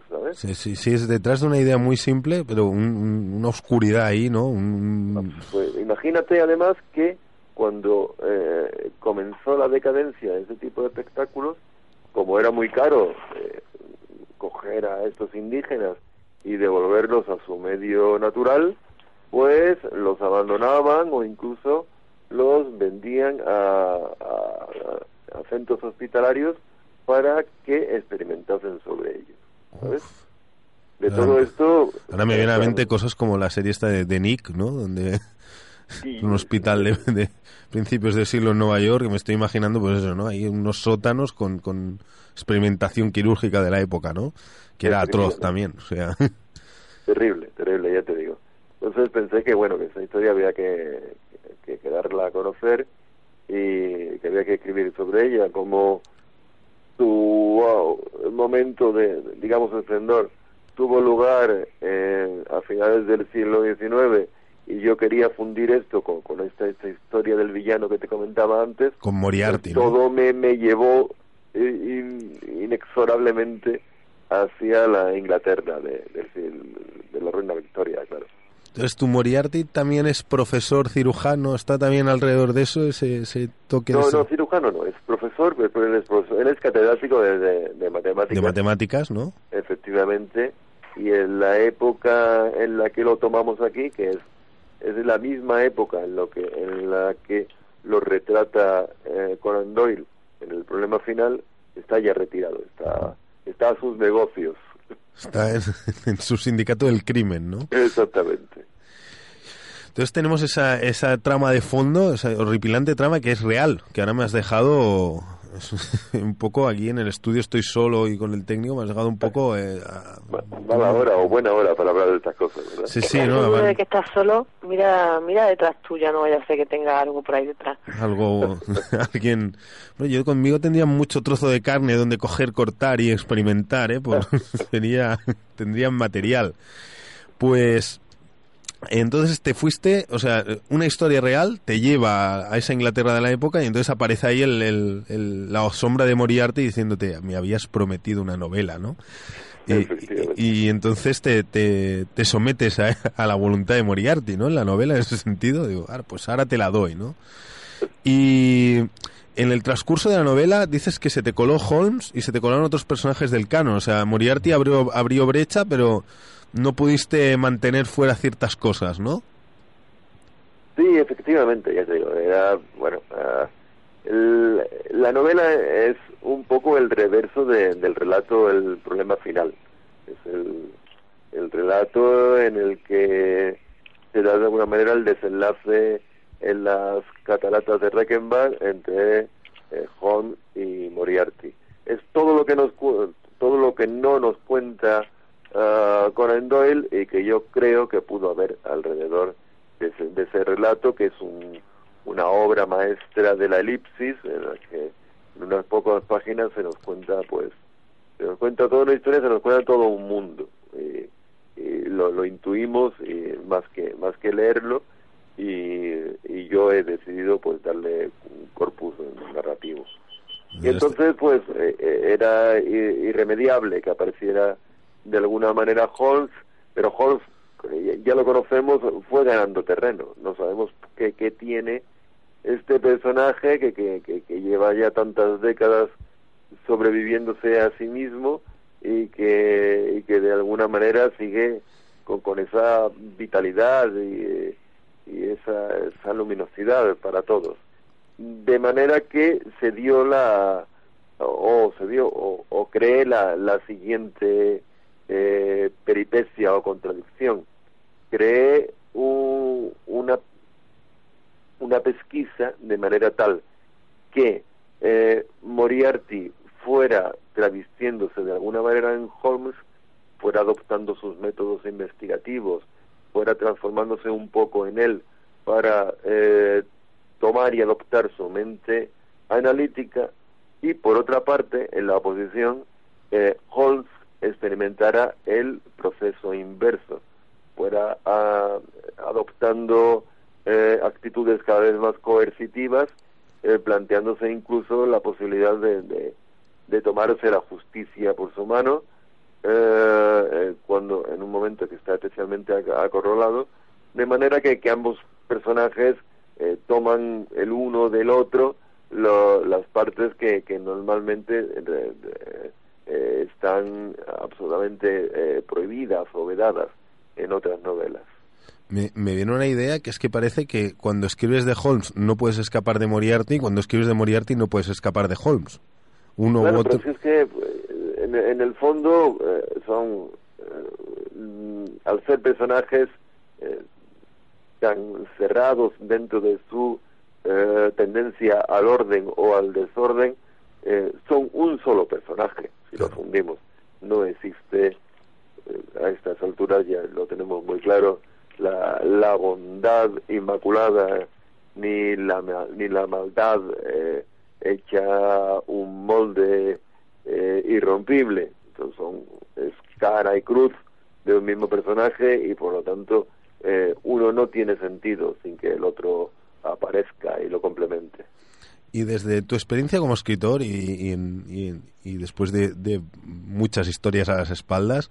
¿sabes? Sí, sí, sí, es detrás de una idea muy simple, pero un- un- una oscuridad ahí, ¿no? Un- Pues imagínate además que cuando eh, comenzó la decadencia de ese tipo de espectáculos, como era muy caro eh, coger a estos indígenas y devolverlos a su medio natural, pues los abandonaban o incluso los vendían a, a- a centros hospitalarios para que experimentasen sobre ellos. ¿sabes? De Ahora- todo esto... Ahora me viene a la eh, mente cosas como la serie esta de, de Nick, ¿no? Donde sí, un hospital de, de principios del siglo en Nueva York, que me estoy imaginando, pues eso, ¿no? Hay unos sótanos con, con experimentación quirúrgica de la época, ¿no? Que era atroz también, o sea... Terrible, terrible, ya te digo. Entonces pensé que, bueno, que esa historia había que, que, que darla a conocer y que había que escribir sobre ella, como su wow, momento de, digamos, esplendor tuvo lugar eh, a finales del siglo XIX y yo quería fundir esto con, con esta, esta historia del villano que te comentaba antes, Con Moriarty, ¿no? todo me, me llevó in- inexorablemente hacia la Inglaterra de, de la reina Victoria, claro. Entonces, ¿tu Moriarty también es profesor cirujano? ¿Está también alrededor de eso, ese, ese toque de, No, ese- no, cirujano no, es profesor, pero él es, profesor, él es catedrático de, de, de matemáticas, de matemáticas, ¿no? efectivamente, y en la época en la que lo tomamos aquí, que es, es la misma época en, lo que, en la que lo retrata eh, Conan Doyle en el problema final, está ya retirado, está, está a sus negocios. Está en, en su sindicato del crimen, ¿no? Exactamente. Entonces tenemos esa, esa trama de fondo, esa horripilante trama que es real, que ahora me has dejado un poco aquí en el estudio, estoy solo y con el técnico, me has dejado un poco... eh, a- Ma- Mala hora o buena hora para hablar de estas cosas, ¿verdad? Sí, sí, ¿no? de que estás solo, mira, mira detrás tuya, no vaya a ser que tenga algo por ahí detrás. algo, alguien... Bueno, yo conmigo tendría mucho trozo de carne donde coger, cortar y experimentar, ¿eh? Pues sería, tendrían material. Pues... Entonces te fuiste, o sea, una historia real te lleva a esa Inglaterra de la época y entonces aparece ahí el, el- el- la sombra de Moriarty diciéndote, me habías prometido una novela, ¿no? Y, entonces te, te, te sometes a, a la voluntad de Moriarty, ¿no? En la novela, en ese sentido, digo, "Ah, pues ahora te la doy, ¿no? Y en el transcurso de la novela dices que se te coló Holmes y se te colaron otros personajes del canon, o sea, Moriarty abrió, abrió brecha, pero no pudiste mantener fuera ciertas cosas, ¿no? Sí, efectivamente, ya te digo, era, bueno, ah, el- la novela es un poco el reverso de- del relato El problema final. Es el, el relato en el que se da de alguna manera el desenlace en las cataratas de Reichenbach entre eh, y Moriarty. Es todo lo que nos todo lo que no nos cuenta ah, Conan Doyle y que yo creo que pudo haber alrededor de ese, de ese relato que es un, una obra maestra de la elipsis en la que en unas pocas páginas se nos cuenta pues Se nos cuenta toda una historia, se nos cuenta todo un mundo. Y, lo, lo intuimos y más que más que leerlo y, y yo he decidido pues darle un corpus narrativo. Y entonces, pues, eh, eh, era irremediable que apareciera de alguna manera Holmes, pero Holmes, eh, ya lo conocemos, fue ganando terreno. No sabemos qué, qué tiene este personaje que, que, que, lleva ya tantas décadas sobreviviéndose a sí mismo y que, y que de alguna manera sigue con, con esa vitalidad y, y esa, esa luminosidad para todos de manera que se dio la o se dio o, o cree la, la siguiente eh, peripecia o contradicción. Cree un- una una pesquisa de manera tal que eh, Moriarty fuera travestiéndose de alguna manera en Holmes fuera adoptando sus métodos investigativos fuera transformándose un poco en él para eh, tomar y adoptar su mente analítica y por otra parte en la oposición eh, Holmes experimentara el proceso inverso fuera ah, adoptando eh, actitudes cada vez más coercitivas eh, planteándose incluso la posibilidad de, de, tomarse la justicia por su mano eh, eh, cuando en un momento que está especialmente ac- acorralado de manera que, que ambos personajes toman el uno del otro lo- las partes que, que normalmente eh, están absolutamente eh, prohibidas o vedadas en otras novelas. Me, me viene una idea que es que parece que cuando escribes de Holmes no puedes escapar de Moriarty, y cuando escribes de Moriarty no puedes escapar de Holmes. Uno Claro, u otro. pero es que eh, en, en el fondo eh, son, eh, al ser personajes tan cerrados dentro de su tendencia al orden o al desorden, son un solo personaje, si lo fundimos. No existe, eh, a estas alturas ya lo tenemos muy claro, la, la bondad inmaculada ni la, ni la maldad eh, hecha un molde eh, irrompible. Entonces son, es cara y cruz de un mismo personaje y por lo tanto eh, uno no tiene sentido sin que el otro aparezca y lo complemente. Y desde tu experiencia como escritor y, y y y después de, muchas historias a las espaldas,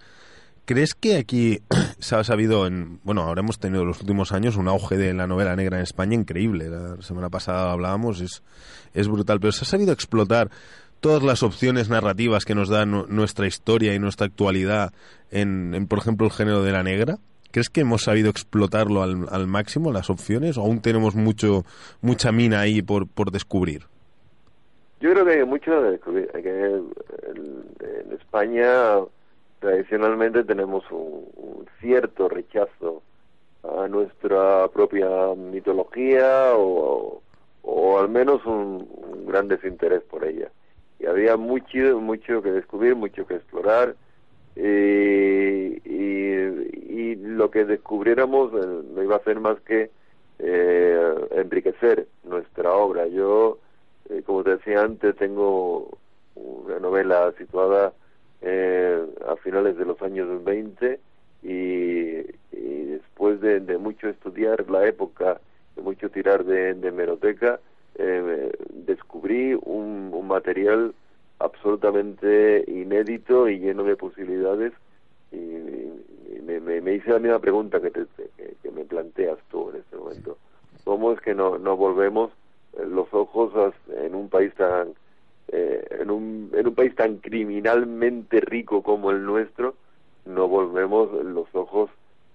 ¿crees que aquí se ha sabido, en, bueno, ahora hemos tenido en los últimos años un auge de la novela negra en España increíble? La semana pasada hablábamos, es, es brutal, pero se ha sabido explotar todas las opciones narrativas que nos da nu- nuestra historia y nuestra actualidad en, por ejemplo, el género de la negra. ¿Crees que hemos sabido explotarlo al, al máximo, las opciones, o aún tenemos mucho mucha mina ahí por, por descubrir? Yo creo que hay mucho de descubrir. en, España tradicionalmente tenemos un, un cierto rechazo a nuestra propia mitología o, o al menos un, un gran desinterés por ella. Y había mucho, mucho que descubrir, mucho que explorar. eh, y, y lo que descubriéramos eh, no iba a hacer más que eh, enriquecer nuestra obra. Yo, eh, como te decía antes, tengo una novela situada eh, a finales de los años 20 y, después de, de mucho estudiar la época, de mucho tirar de, de hemeroteca, eh, descubrí un, un material absolutamente inédito y lleno de posibilidades y me, me- me hice la misma pregunta que, te- que, me planteas tú en este momento. ¿Cómo es que no, no volvemos eh, los ojos en un país tan eh, en, un, en un país tan criminalmente rico como el nuestro, no volvemos los ojos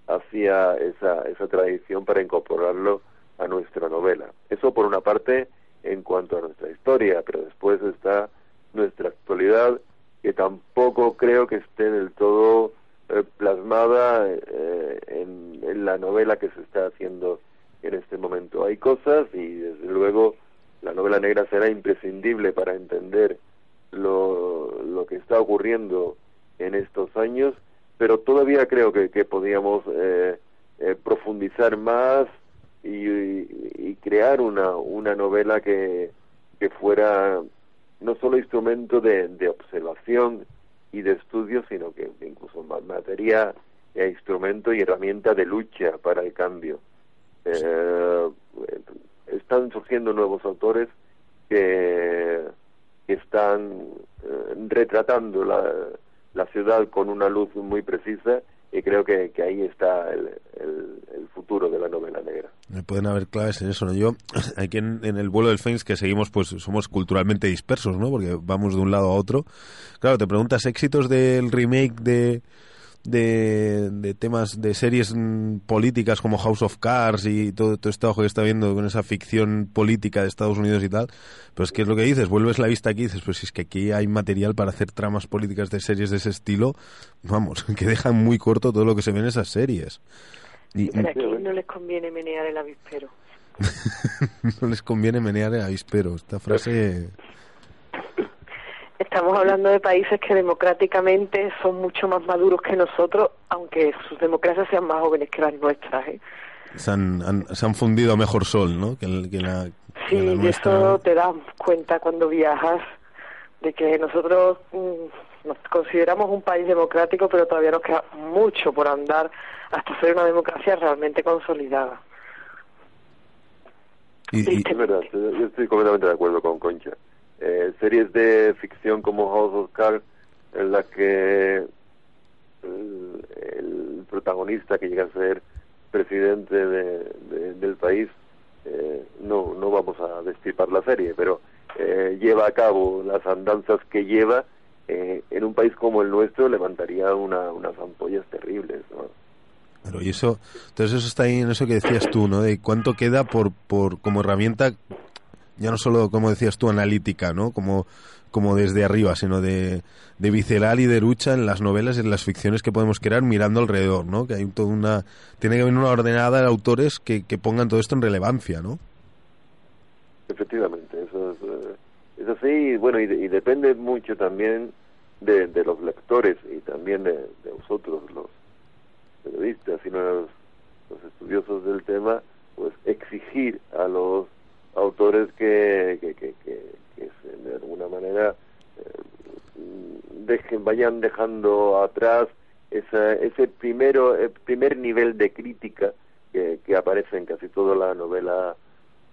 hacia esa, esa tradición para incorporarlo a nuestra novela. Eso por una parte en cuanto a nuestra historia, pero después está nuestra actualidad, que tampoco creo que esté del todo eh, plasmada eh, en, en la novela que se está haciendo en este momento. Hay cosas y desde luego la novela negra será imprescindible para entender lo, lo que está ocurriendo en estos años, pero todavía creo que, que podíamos eh, eh, profundizar más y, y- y crear una, una novela que, que fuera no solo instrumento de, de observación y de estudio, sino que incluso más materia e instrumento y herramienta de lucha para el cambio. Eh, están surgiendo nuevos autores que, que están eh, retratando la, la ciudad con una luz muy precisa y creo que, que ahí está el, el, futuro de la novela negra. Pueden haber claves en eso, ¿no? Yo, aquí en, en el vuelo del Fénix que seguimos, pues somos culturalmente dispersos, ¿no? Porque vamos de un lado a otro. Claro, te preguntas éxitos del remake de de, temas de series mm, políticas como House of Cards y todo, todo este ojo que está viendo con esa ficción política de Estados Unidos y tal, pues ¿qué es lo que dices? Vuelves la vista aquí y dices, pues si es que aquí hay material para hacer tramas políticas de series de ese estilo, vamos, que dejan muy corto todo lo que se ve en esas series. Y, Pero aquí no les conviene menear el avispero. no les conviene menear el avispero. Esta frase Estamos hablando de países que democráticamente son mucho más maduros que nosotros, aunque sus democracias sean más jóvenes que las nuestras. ¿eh? Se, han, se han fundido a mejor sol, ¿no? Que, la, sí, y eso te das cuenta cuando viajas, de que nosotros mm, nos consideramos un país democrático, pero todavía nos queda mucho por andar hasta ser una democracia realmente consolidada. Y, y... verdad, yo estoy completamente de acuerdo con Concha eh, series de ficción como House of Cards en la que el, protagonista que llega a ser presidente de, del país eh, no no vamos a destipar la serie pero eh, lleva a cabo las andanzas que lleva eh, en un país como el nuestro levantaría una, unas ampollas terribles ¿no? Pero y eso, entonces eso está ahí en eso que decías tú, ¿no? De cuánto queda por, por como herramienta ya no solo, como decías tú, analítica, ¿no? Como, como desde arriba, sino de, de visceral y de lucha en las novelas y en las ficciones que podemos crear mirando alrededor, ¿no? Que hay toda una... Tiene que haber una ordenada de autores que, que pongan todo esto en relevancia, ¿no? Efectivamente, eso es, eh, es así, y bueno, y, depende mucho también de, los lectores y también de, de vosotros, los periodistas y los, los estudiosos del tema, pues exigir a los autores que, que, que, de alguna manera eh, dejen, vayan dejando atrás ese primero, el primer nivel de crítica que, que aparece en casi toda la novela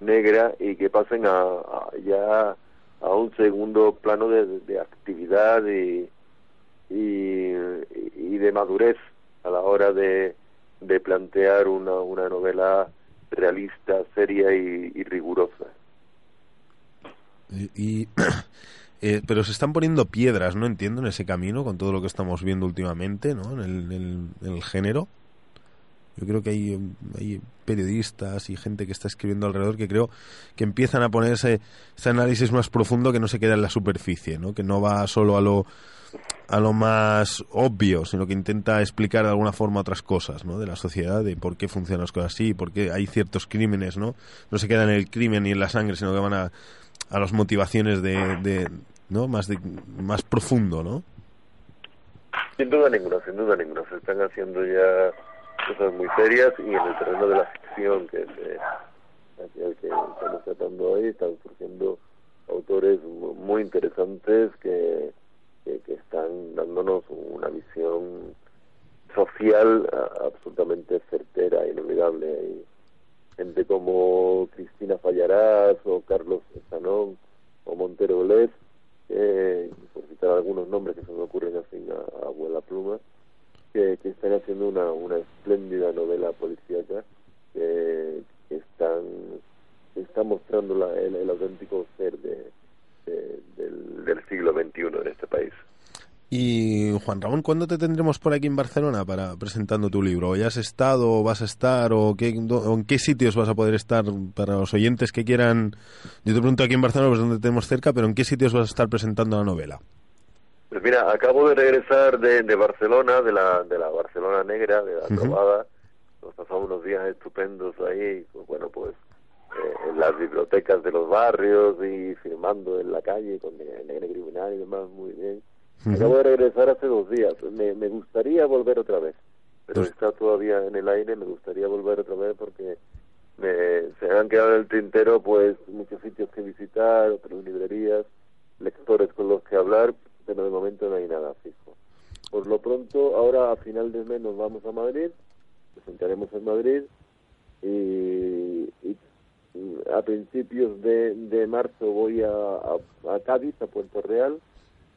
negra y que pasen a, ya a un segundo plano de, actividad y, y, y, de madurez a la hora de, de plantear una, una novela realista, seria y, rigurosa. Y, eh, pero se están poniendo piedras, ¿no? Entiendo, en ese camino, con todo lo que estamos viendo últimamente, ¿no? En el, género. Yo creo que hay, hay, periodistas y gente que está escribiendo alrededor que creo que empiezan a poner ese, ese análisis más profundo que no se queda en la superficie, ¿no? Que no va solo a lo a lo más obvio, sino que intenta explicar de alguna forma otras cosas, ¿no? De la sociedad, de por qué funcionan las cosas así, por qué hay ciertos crímenes, ¿no? No se quedan en el crimen ni en la sangre, sino que van a, a las motivaciones de, ¿no? Más de, más profundo, ¿no? Sin duda ninguna, sin duda ninguna. Se están haciendo ya cosas muy serias y en el terreno de la ficción que, que, que estamos tratando hoy están surgiendo autores muy interesantes que que, están dándonos una visión social absolutamente certera, inolvidable. Y gente como Cristina Fallarás o Carlos Sanón o Montero Olés, por citar algunos nombres que se me ocurren así a, abuela pluma, que, están haciendo una, una espléndida novela policíaca que, que están está mostrando la, el auténtico ser de, del, del, siglo XXI en este país. Y Juan Ramón, ¿cuándo te tendremos por aquí en Barcelona para presentando tu libro? ¿Ya has estado o vas a estar o, qué, en qué sitios vas a poder estar para los oyentes que quieran? Yo te pregunto aquí en Barcelona, pues donde tenemos cerca, pero ¿en qué sitios vas a estar presentando la novela? Pues mira, acabo de regresar de, de Barcelona, de la, de la Barcelona Negra, de la Trovada. Nos pasamos unos días estupendos ahí. Pues bueno, pues en las bibliotecas de los barrios y firmando en la calle con negro criminal y demás, muy bien. Acabo de regresar hace dos días. Me, me gustaría volver otra vez, pero está todavía en el aire. Me gustaría volver otra vez porque me, se han quedado en el tintero pues muchos sitios que visitar, otras librerías, lectores con los que hablar, pero de momento no hay nada fijo. por lo pronto, ahora a final de mes nos vamos a Madrid, presentaremos en Madrid y, y, a principios de, de marzo voy a, a, a Cádiz, a Puerto Real,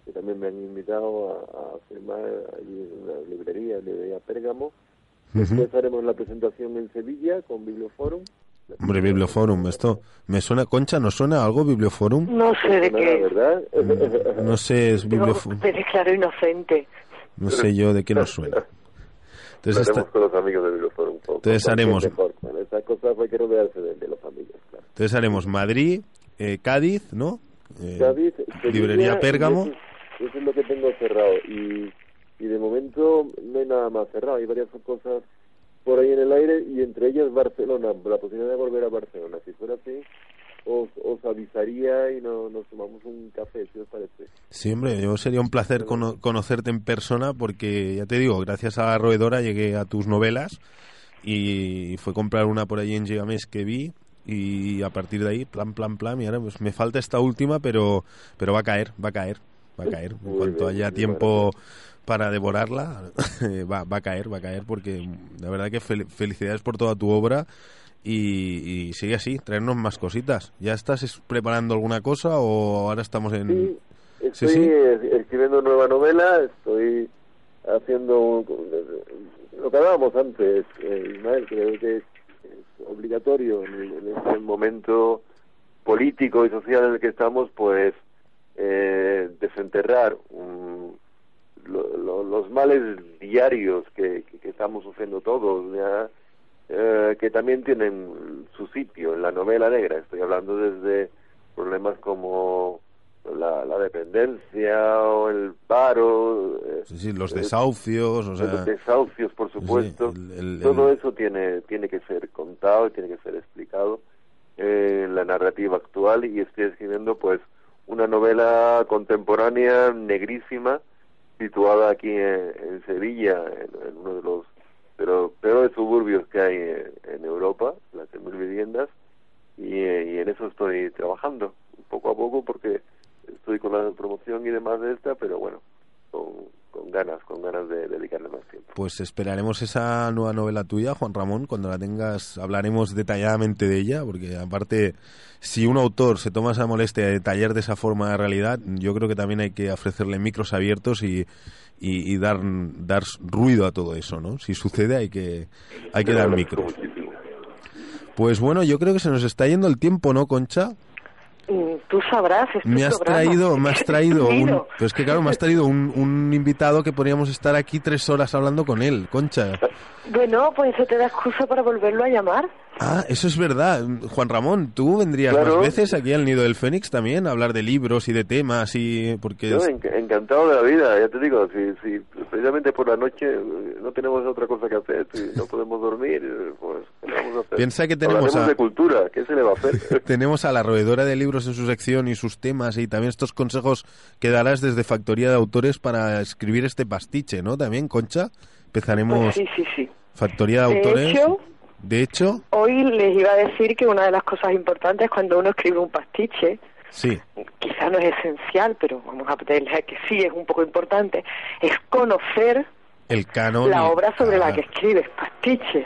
que también me han invitado a, a firmar allí en una librería, librería Pérgamo. Después haremos la presentación en Sevilla con Biblioforum. Hombre, Biblioforum, esto me suena, Concha, ¿nos suena algo Biblioforum? No sé de qué. ¿verdad? No sé, es No, Biblioforum. me declaro inocente. No sé yo de qué nos suena. Entonces, esta- con los amigos de Biblioforum. Entonces haremos- mejor. Cosas hay que rodearse de, de amigos, claro. entonces haremos Madrid, eh, Cádiz, ¿no? Eh, Cádiz, librería Pérgamo. Eso, es- eso es lo que tengo cerrado. Y, y de momento no hay nada más cerrado. Hay varias cosas por ahí en el aire y entre ellas Barcelona. La posibilidad de volver a Barcelona. Si fuera así, os, os avisaría y no, nos tomamos un café, si os parece. Sí, hombre, yo sería un placer cono- conocerte en persona porque, ya te digo, gracias a la roedora llegué a tus novelas y fue comprar una por ahí en Gigamés que vi y a partir de ahí, plan, plan, plan, y ahora pues me falta esta última, pero, pero va a caer, va a caer, va a caer. En Muy cuanto bien, haya tiempo para devorarla, va, va a caer, va a caer porque la verdad que fel- felicidades por toda tu obra. Y, y sigue así, traernos más cositas. ¿Ya estás es- preparando alguna cosa o ahora estamos en, Sí, estoy sí. escribiendo nueva novela, estoy haciendo lo que hablábamos antes, eh, Ismael, creo que es, obligatorio en, este momento político y social en el que estamos, pues eh, desenterrar un- lo- lo- los males diarios que, que- que estamos sufriendo todos, ya, eh, que también tienen su sitio en la novela negra. Estoy hablando desde problemas como la, la dependencia o el paro, eh, Sí, sí, los eh, desahucios, o sea, los desahucios, por supuesto. el- el- Todo el- eso tiene, tiene que ser contado y tiene que ser explicado en la narrativa actual y estoy escribiendo pues una novela contemporánea negrísima situada aquí en, en Sevilla, en, en uno de los de los peores suburbios que hay en, en Europa, las 100.000 viviendas, y, eh, y en eso estoy trabajando, poco a poco, porque estoy con la promoción y demás de esta, pero bueno, con, con ganas, con ganas de dedicarle más tiempo. pues esperaremos esa nueva novela tuya, Juan Ramón, cuando la tengas hablaremos detalladamente de ella, porque aparte, si un autor se toma esa molestia de detallar de esa forma la realidad, yo creo que también hay que ofrecerle micros abiertos y, y, y dar, dar ruido a todo eso, ¿no? Si sucede hay que, hay que dar micros. Pues bueno, yo creo que se nos está yendo el tiempo, ¿no, Concha? Mm, Tú sabrás. es Me has programa. traído, me has traído un, Miro. pero es que claro, me has traído un, un invitado que podríamos estar aquí tres horas hablando con él, Concha. Bueno, pues eso te da excusa para volverlo a llamar. Ah, eso es verdad. Juan Ramón, tú vendrías Claro. más veces aquí al Nido del Fénix también a hablar de libros y de temas y porque Yo enc- encantado de la vida, ya te digo, si, si precisamente por la noche eh, no tenemos otra cosa que hacer, si no podemos dormir, eh, pues ¿qué vamos a hacer? Piensa que tenemos a- de cultura, ¿qué se le va a hacer? tenemos a la roedora de libros en su sección y sus temas y también estos consejos que darás desde Factoría de Autores para escribir este pastiche, ¿no? También, Concha, empezaremos sí, sí, sí. Factoría de, De Autores. hecho- de hecho, Hoy les iba a decir que una de las cosas importantes cuando uno escribe un pastiche, sí. quizá no es esencial, pero vamos a pedirle que sí es un poco importante, es conocer El canon. la obra sobre la Ah, que escribes, pastiches.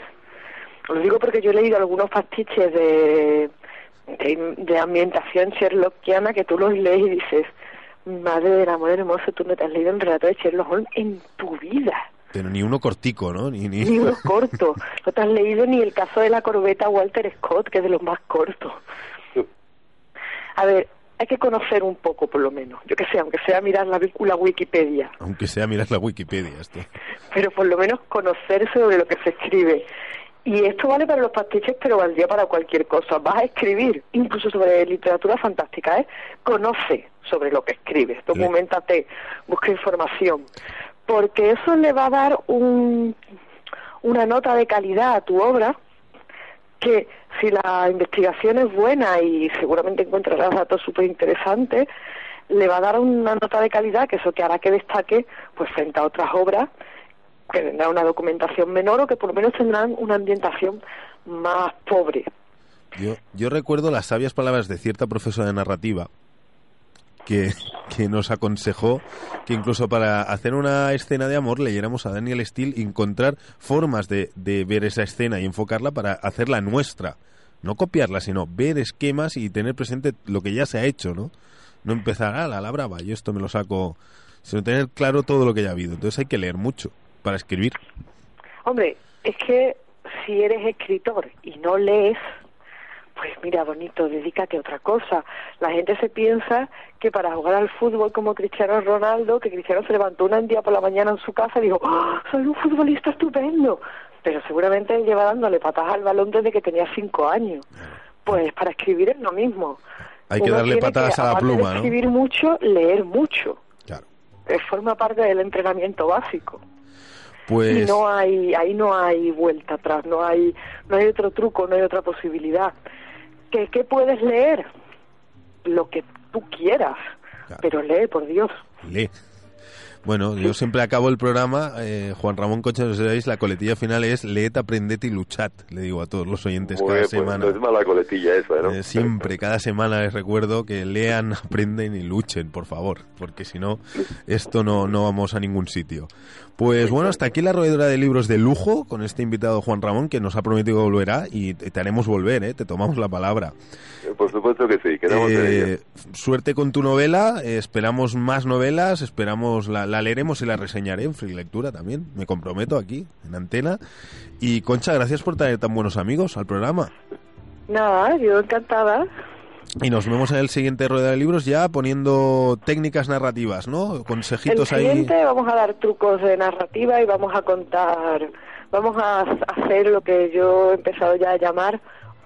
Lo digo porque yo he leído algunos pastiches de, de, de ambientación sherlockiana que tú los lees y dices, madre del amor hermoso, tú no te has leído un relato de Sherlock Holmes en tu vida, Pero ni uno cortico, ¿no? Ni, ni... ni uno corto. No te has leído ni el caso de la corbeta Walter Scott, que es de los más cortos. A ver, hay que conocer un poco por lo menos, yo que sé, aunque sea mirar la, la Wikipedia. Aunque sea mirar la Wikipedia esto. pero por lo menos conocer sobre lo que se escribe. Y esto vale para los pastiches, pero valdría para cualquier cosa. Vas a escribir, incluso sobre literatura fantástica, ¿eh? Conoce sobre lo que escribes, documentate, busca información, porque eso le va a dar un, una nota de calidad a tu obra que si la investigación es buena y seguramente encontrarás datos súper interesantes, le va a dar una nota de calidad que eso que hará que destaque pues frente a otras obras que tendrán una documentación menor o que por lo menos tendrán una ambientación más pobre. Yo, yo recuerdo las sabias palabras de cierta profesora de narrativa que, que nos aconsejó que incluso para hacer una escena de amor leyéramos a Daniel Steele y encontrar formas de, de ver esa escena y enfocarla para hacerla nuestra. No copiarla, sino ver esquemas y tener presente lo que ya se ha hecho, ¿no? No empezar, a la, la brava, yo esto me lo saco, sino tener claro todo lo que ya ha habido. Entonces hay que leer mucho para escribir. Hombre, es que si eres escritor y no lees, pues mira, bonito, dedícate a otra cosa. La gente se piensa que para jugar al fútbol como Cristiano Ronaldo, que Cristiano se levantó un día por la mañana en su casa y dijo, ¡Ah, soy un futbolista estupendo. Pero seguramente él lleva dándole patas al balón desde que tenía cinco años. Pues para escribir es lo mismo. Hay que Uno darle patadas que, a la de pluma, ¿no? escribir mucho, leer mucho. Claro. Eh, forma parte del entrenamiento básico. Y Pues no hay, ahí no hay vuelta atrás, no hay, no hay otro truco, no hay otra posibilidad. ¿Qué, qué puedes leer? Lo que tú quieras, Claro. pero lee, por Dios. lee. Bueno, yo siempre acabo el programa, eh, Juan Ramón Concha, no sabéis, la coletilla final es leed, aprended y luchad, le digo a todos los oyentes Muy cada bien, pues, semana. no es mala coletilla esa, ¿no? Eh, siempre, cada semana les recuerdo que lean, aprenden y luchen, por favor, porque si no, esto no, no vamos a ningún sitio. Pues bueno, hasta aquí la roedora de libros de lujo con este invitado Juan Ramón que nos ha prometido que volverá y te haremos volver, ¿eh? te tomamos la palabra. Eh, Por supuesto que sí, quedamos. Eh, suerte con tu novela, eh, esperamos más novelas, esperamos la, la leeremos y la reseñaré en Free Lectura también, me comprometo aquí, en antena. Y Concha, gracias por traer tan buenos amigos al programa. Nada, yo encantada. Y nos vemos en el siguiente rueda de libros ya poniendo técnicas narrativas, ¿no? El Consejitos ahí. siguiente vamos a dar trucos de narrativa y vamos a contar, vamos a hacer lo que yo he empezado ya a llamar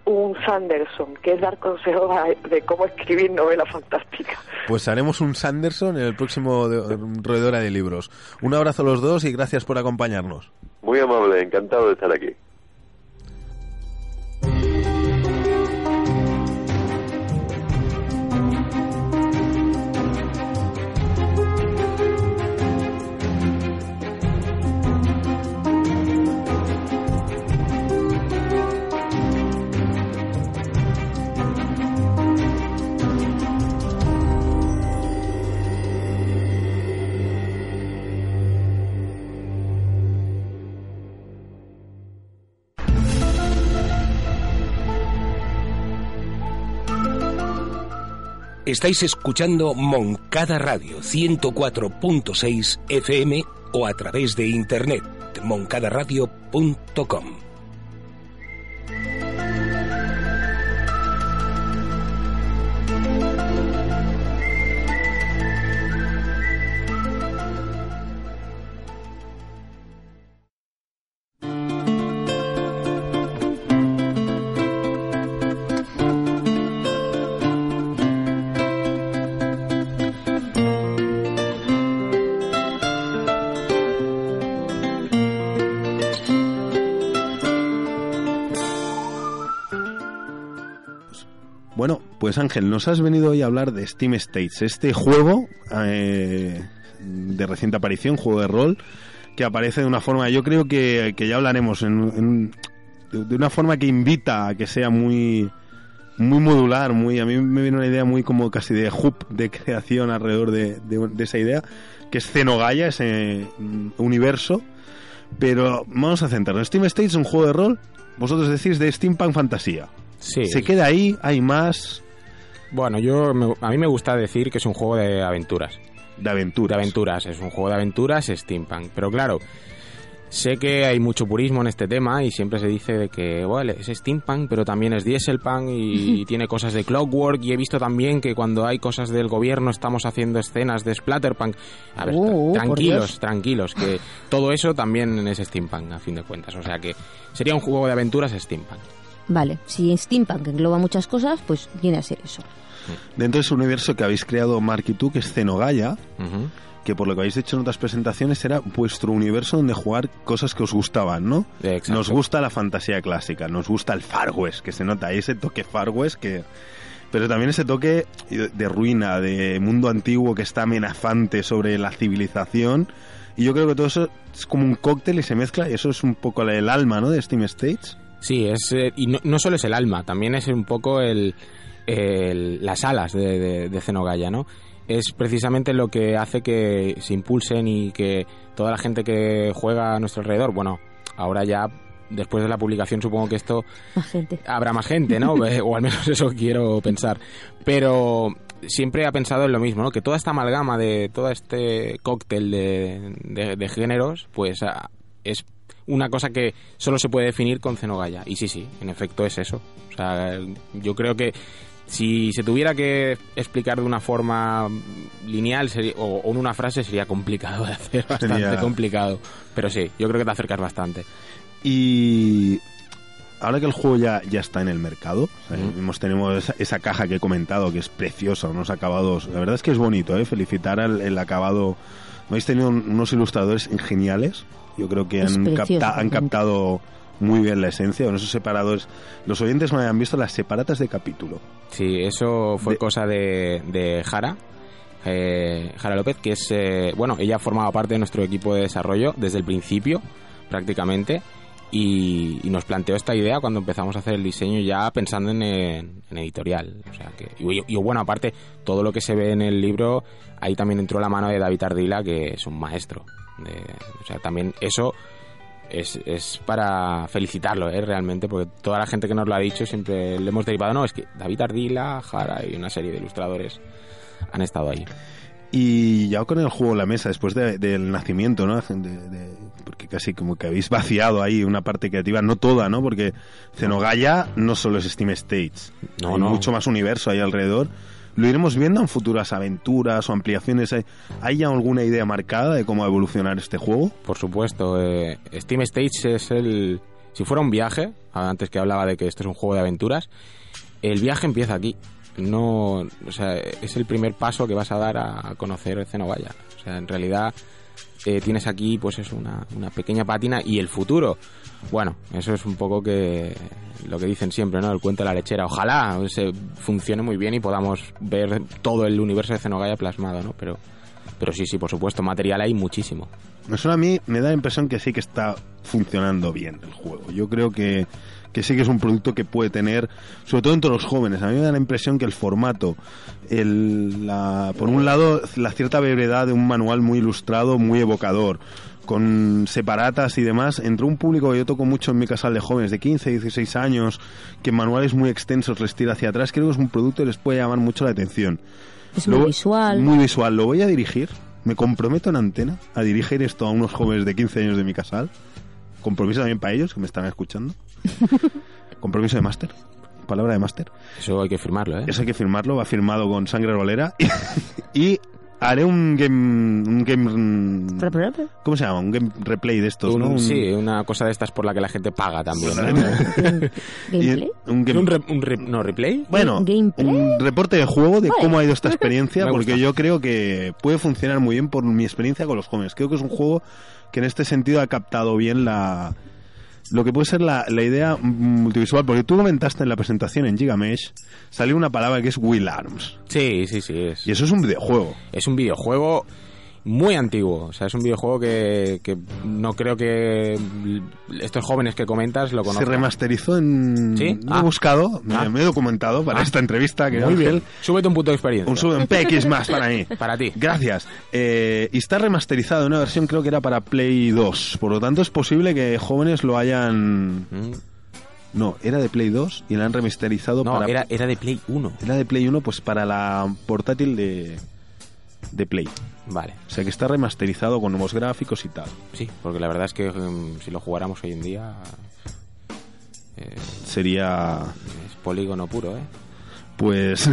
un Sanderson, que es dar consejos a- de cómo escribir novela fantástica. Pues haremos un Sanderson en el próximo de- Roedora de Libros. Un abrazo a los dos y gracias por acompañarnos. Muy amable, encantado de estar aquí. Estáis escuchando Moncada Radio 104.6 FM o a través de internet moncadaradio.com. Ángel, nos has venido hoy a hablar de Steam States, este juego eh, de reciente aparición, juego de rol, que aparece de una forma, yo creo que, que ya hablaremos, en, en- de una forma que invita a que sea muy muy modular, muy a mí me viene una idea muy como casi de hub de creación alrededor de, de- de esa idea, que es Cenogaya, ese mm, universo. Pero vamos a centrarnos. Steam States es un juego de rol, vosotros decís de steampunk fantasía. Sí. Se queda ahí, hay más Bueno, yo me- a mí me gusta decir que es un juego de aventuras. de aventuras. De aventuras, es un juego de aventuras steampunk. Pero claro, sé que hay mucho purismo en este tema y siempre se dice de que bueno, es steampunk, pero también es dieselpunk y tiene cosas de clockwork y he visto también que cuando hay cosas del gobierno estamos haciendo escenas de splatterpunk. A ver, Uh, uh, por tranquilos, tranquilos, que todo eso también es steampunk a fin de cuentas. O sea que sería un juego de aventuras steampunk. Vale, si Steampunk engloba muchas cosas, pues viene a ser eso. Dentro de ese universo que habéis creado Mark y tú, que es Cenogaya, Ujú. que por lo que habéis hecho en otras presentaciones era vuestro universo donde jugar cosas que os gustaban, ¿no? Exacto. Nos gusta la fantasía clásica, nos gusta el Far West, que se nota ahí ese toque Far West que... Pero también ese toque de ruina, de mundo antiguo que está amenazante sobre la civilización. Y yo creo que todo eso es como un cóctel y se mezcla, y eso es un poco el alma, ¿no? De Steam States. Sí, es, eh, y no, no solo es el alma, también es un poco el, el- las alas de, de, de Cenogaya, ¿no? es precisamente lo que hace que se impulsen y que toda la gente que juega a nuestro alrededor, bueno, ahora ya después de la publicación supongo que esto Más gente. habrá más gente, ¿no? Eh, o al menos eso quiero pensar. Pero siempre ha pensado en lo mismo, ¿no? Que toda esta amalgama de todo este cóctel de, de- de géneros, pues ah, es una cosa que solo se puede definir con Cenogaya. Y sí, sí, en efecto es eso. O sea, yo creo que si se tuviera que explicar de una forma lineal sería- o, o en una frase sería complicado de hacer, bastante Sería- complicado. Pero sí, yo creo que te acercas bastante. Y ahora que el juego ya, ya está en el mercado, o sea, Ujú. hemos tenemos esa, esa caja que he comentado que es preciosa, unos acabados. La verdad es que es bonito, ¿eh? felicitar al el acabado. Habéis tenido un- unos ilustradores geniales. Yo creo que Es han, precioso, capta- han captado muy bien la esencia. Con esos separadores. Los oyentes no hayan visto las separatas de capítulo. Sí, eso fue De- cosa de, de Jara, eh, Jara López, que es, eh, bueno, ella formaba parte de nuestro equipo de desarrollo desde el principio, prácticamente, y, y nos planteó esta idea cuando empezamos a hacer el diseño ya pensando en, en- en editorial. O sea, que, y, y, bueno, aparte, todo lo que se ve en el libro, ahí también entró la mano de David Ardila, que es un maestro. De- o sea, también eso es, es para felicitarlo, ¿eh? realmente, porque toda la gente que nos lo ha dicho siempre le hemos derivado, no, es que David Ardila, Jara y una serie de ilustradores han estado ahí. Y ya con el juego en la mesa, después de- del nacimiento, ¿no? De- de- porque casi como que habéis vaciado ahí una parte creativa, no toda, ¿no? Porque Cenogaya no solo es Steam States, No, hay no. mucho más universo ahí alrededor. Lo iremos viendo en futuras aventuras o ampliaciones. ¿Hay, ya alguna idea marcada de cómo evolucionar este juego? Por supuesto, eh, Steam Stage es el... Si fuera un viaje, antes que hablaba de que esto es un juego de aventuras, el viaje empieza aquí. No, o sea, es el primer paso que vas a dar a conocer Cenobaya. O sea, en realidad eh, tienes aquí pues es una, una pequeña pátina y el futuro. Bueno, eso es un poco que lo que dicen siempre, ¿no? El cuento de la lechera. Ojalá se funcione muy bien y podamos ver todo el universo de Cenogaya plasmado, ¿no? Pero, pero sí, sí, por supuesto, material hay muchísimo. Eso a mí me da la impresión que sí que está funcionando bien el juego. Yo creo que, que sí que es un producto que puede tener, sobre todo entre los jóvenes. A mí me da la impresión que el formato, el, la, por un lado, la cierta brevedad de un manual muy ilustrado, muy evocador, con separatas y demás, entre un público que yo toco mucho en mi casal de jóvenes de 15, 16 años, que manuales muy extensos les tira hacia atrás, creo que es un producto que les puede llamar mucho la atención. Es Lo muy visual. Muy visual. Lo voy a dirigir. Me comprometo en antena a dirigir esto a unos jóvenes de 15 años de mi casal. Compromiso también para ellos que me están escuchando. Compromiso de máster. Palabra de máster. Eso hay que firmarlo, ¿eh? Eso hay que firmarlo. Va firmado con sangre rolera. y haré un game... Un game ¿Cómo se llama? Un game replay de estos, Un- ¿no? Un- Sí, una cosa de estas por la que la gente paga también. ¿no? Gameplay. un game- ¿Un, re- un re- no, replay? Bueno, Gameplay. un reporte de juego de Vale. cómo ha ido esta experiencia, porque yo creo que puede funcionar muy bien por mi experiencia con los jóvenes. Creo que es un juego que en este sentido ha captado bien la lo que puede ser la, la idea multivisual, porque tú comentaste en la presentación en Gigamesh, salió una palabra que es Will Arms, Sí, sí, sí. Es, y eso es un videojuego. es un videojuego muy antiguo. O sea, es un videojuego que, que no creo que estos jóvenes que comentas lo Se conozcan. remasterizó en... ¿Sí? Lo he Ah. buscado, me, Ah. me he documentado para Ah. esta entrevista que Muy bien. Súbete un punto de experiencia. Un sub en PX más para mí. Para ti. Gracias. Eh, y está remasterizado en una versión creo que era para Play 2. Por lo tanto es posible que jóvenes lo hayan... Mm. No, era de Play 2 y la han remasterizado No, para... era, era de Play 1. era de Play 1 pues para la portátil de, de Play. Vale. O sea que está remasterizado con nuevos gráficos y tal. Sí, porque la verdad es que mm, si lo jugáramos hoy en día eh, Sería... es polígono puro, ¿eh? Pues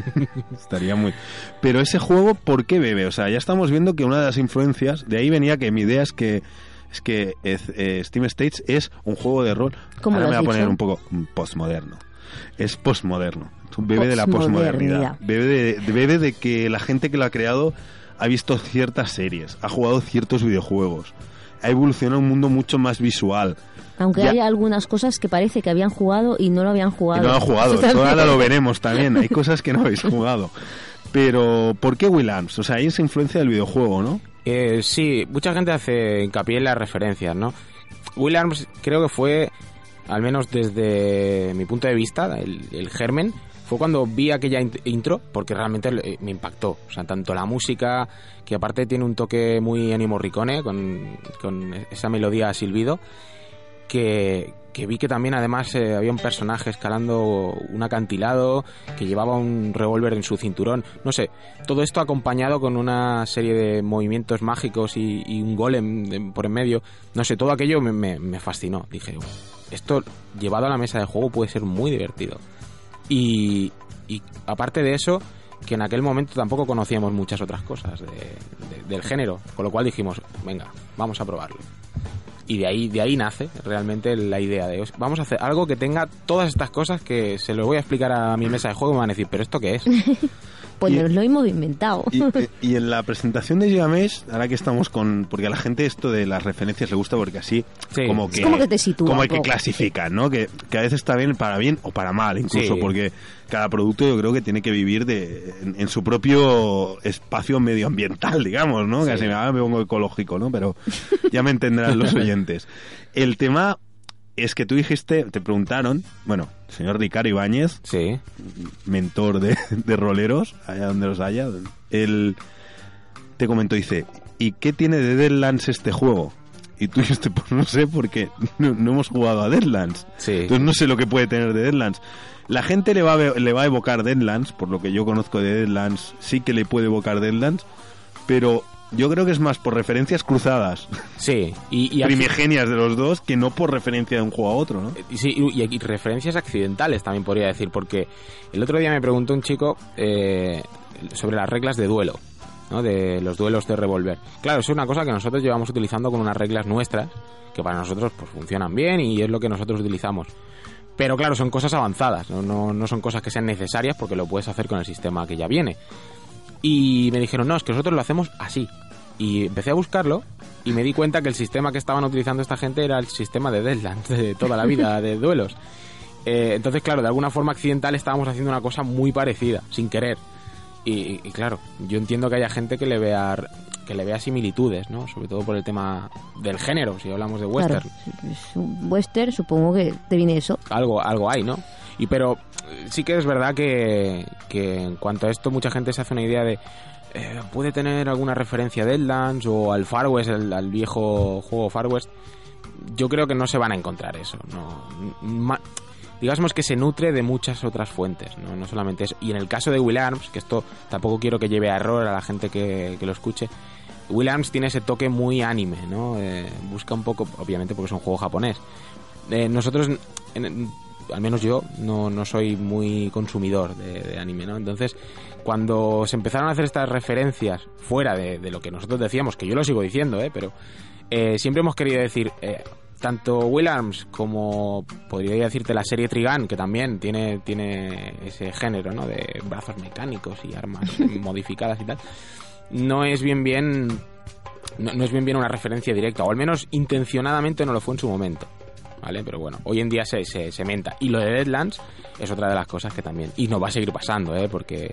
estaría muy... Pero ese juego, ¿por qué bebe? O sea, ya estamos viendo que una de las influencias, de ahí venía que mi idea es que es que eh, Steam States es un juego de rol. ¿Cómo Ahora lo me voy a poner dicho? un poco postmoderno. Es postmoderno. Bebe de la Postmodernidad. posmodernidad. Bebe de, bebe de que la gente que lo ha creado ha visto ciertas series, ha jugado ciertos videojuegos, ha evolucionado un mundo mucho más visual. Aunque Ya. hay algunas cosas que parece que habían jugado y no lo habían jugado. no lo han jugado, Eso ahora lo veremos también. Hay cosas que no habéis jugado. Pero, ¿por qué Will Arms? O sea, hay esa influencia del videojuego, ¿no? Eh, sí, mucha gente hace hincapié en las referencias, ¿no? Will Arms creo que fue, al menos desde mi punto de vista, el, el germen fue cuando vi aquella int- intro, porque realmente eh, me impactó. O sea, tanto la música, que aparte tiene un toque muy Ennio Morricone, con, esa melodía silbido, que, vi que también además eh, había un personaje escalando un acantilado, que llevaba un revólver en su cinturón. No sé, todo esto acompañado con una serie de movimientos mágicos y, un golem por en medio. No sé, todo aquello me fascinó. Dije, esto llevado a la mesa de juego puede ser muy divertido. Y, aparte de eso, que en aquel momento tampoco conocíamos muchas otras cosas de- de- del género, con lo cual dijimos, venga, vamos a probarlo. Y de ahí, de ahí nace realmente la idea de vamos a hacer algo que tenga todas estas cosas que se lo voy a explicar a mi mesa de juego y me van a decir, pero ¿esto qué es? Pues Y- nos lo hemos inventado. Y, y en la presentación de Gigamesh, ahora que estamos con... Porque a la gente esto de las referencias le gusta porque así Sí. como Es que... como que te sitúa Como que clasifican, ¿no? Que, que a veces está bien para bien o para mal incluso, Sí. porque cada producto yo creo que tiene que vivir de, en, en su propio espacio medioambiental, digamos, ¿no? Sí. Casi me, ahora me pongo ecológico, ¿no? Pero ya me entenderán los oyentes. El tema es que tú dijiste, te preguntaron, bueno, señor Ricardo Ibáñez, Sí. mentor de, de roleros, allá donde los haya, él te comentó, dice, ¿y qué tiene de Deadlands este juego? Y tú dijiste, pues no sé, porque no, no hemos jugado a Deadlands. Sí. Entonces no sé lo que puede tener de Deadlands. La gente le va, a, le va a evocar Deadlands, por lo que yo conozco de Deadlands, sí que le puede evocar Deadlands, pero yo creo que es más por referencias cruzadas, Sí. Y, y aquí- primigenias de los dos, que no por referencia de un juego a otro, ¿no? Y Sí, y, y referencias accidentales también podría decir, porque el otro día me preguntó un chico eh, sobre las reglas de duelo, ¿no? de los duelos de revólver. Claro, eso es una cosa que nosotros llevamos utilizando con unas reglas nuestras, que para nosotros pues funcionan bien y es lo que nosotros utilizamos. Pero claro, son cosas avanzadas, no, no, no son cosas que sean necesarias porque lo puedes hacer con el sistema que ya viene. Y me dijeron, no, es que nosotros lo hacemos así. Y empecé a buscarlo y me di cuenta que el sistema que estaban utilizando esta gente era el sistema de Deadlands de toda la vida, de duelos. Eh, entonces, claro, de alguna forma accidental estábamos haciendo una cosa muy parecida, sin querer. Y, y claro, yo entiendo que haya gente que le vea que le vea similitudes, ¿no? Sobre todo por el tema del género, si hablamos de western. Claro, western, supongo que te viene eso. algo, algo hay, ¿no? Y pero sí que es verdad que, que en cuanto a esto mucha gente se hace una idea de eh, puede tener alguna referencia a Deadlands o al Far West, al viejo juego Far West. Yo creo que no se van a encontrar eso. No, Ma- digamos que se nutre de muchas otras fuentes, ¿no? no solamente eso. Y en el caso de Will Arms, que esto tampoco quiero que lleve a error a la gente que, que lo escuche, Will Arms tiene ese toque muy anime, ¿no? Eh, busca un poco, obviamente porque es un juego japonés. Eh, nosotros, en- al menos yo, no, no soy muy consumidor de, de anime, ¿no? Entonces, cuando se empezaron a hacer estas referencias fuera de, de lo que nosotros decíamos, que yo lo sigo diciendo, ¿eh? Pero eh, siempre hemos querido decir, eh, tanto Will Arms como podría decirte la serie Trigun, que también tiene, tiene ese género, ¿no? De brazos mecánicos y armas modificadas y tal, no es bien bien no, no es bien bien una referencia directa, o al menos intencionadamente no lo fue en su momento. ¿Vale? Pero bueno, hoy en día se, se, se menta. Y lo de Deadlands es otra de las cosas que también. Y nos va a seguir pasando, ¿eh? Porque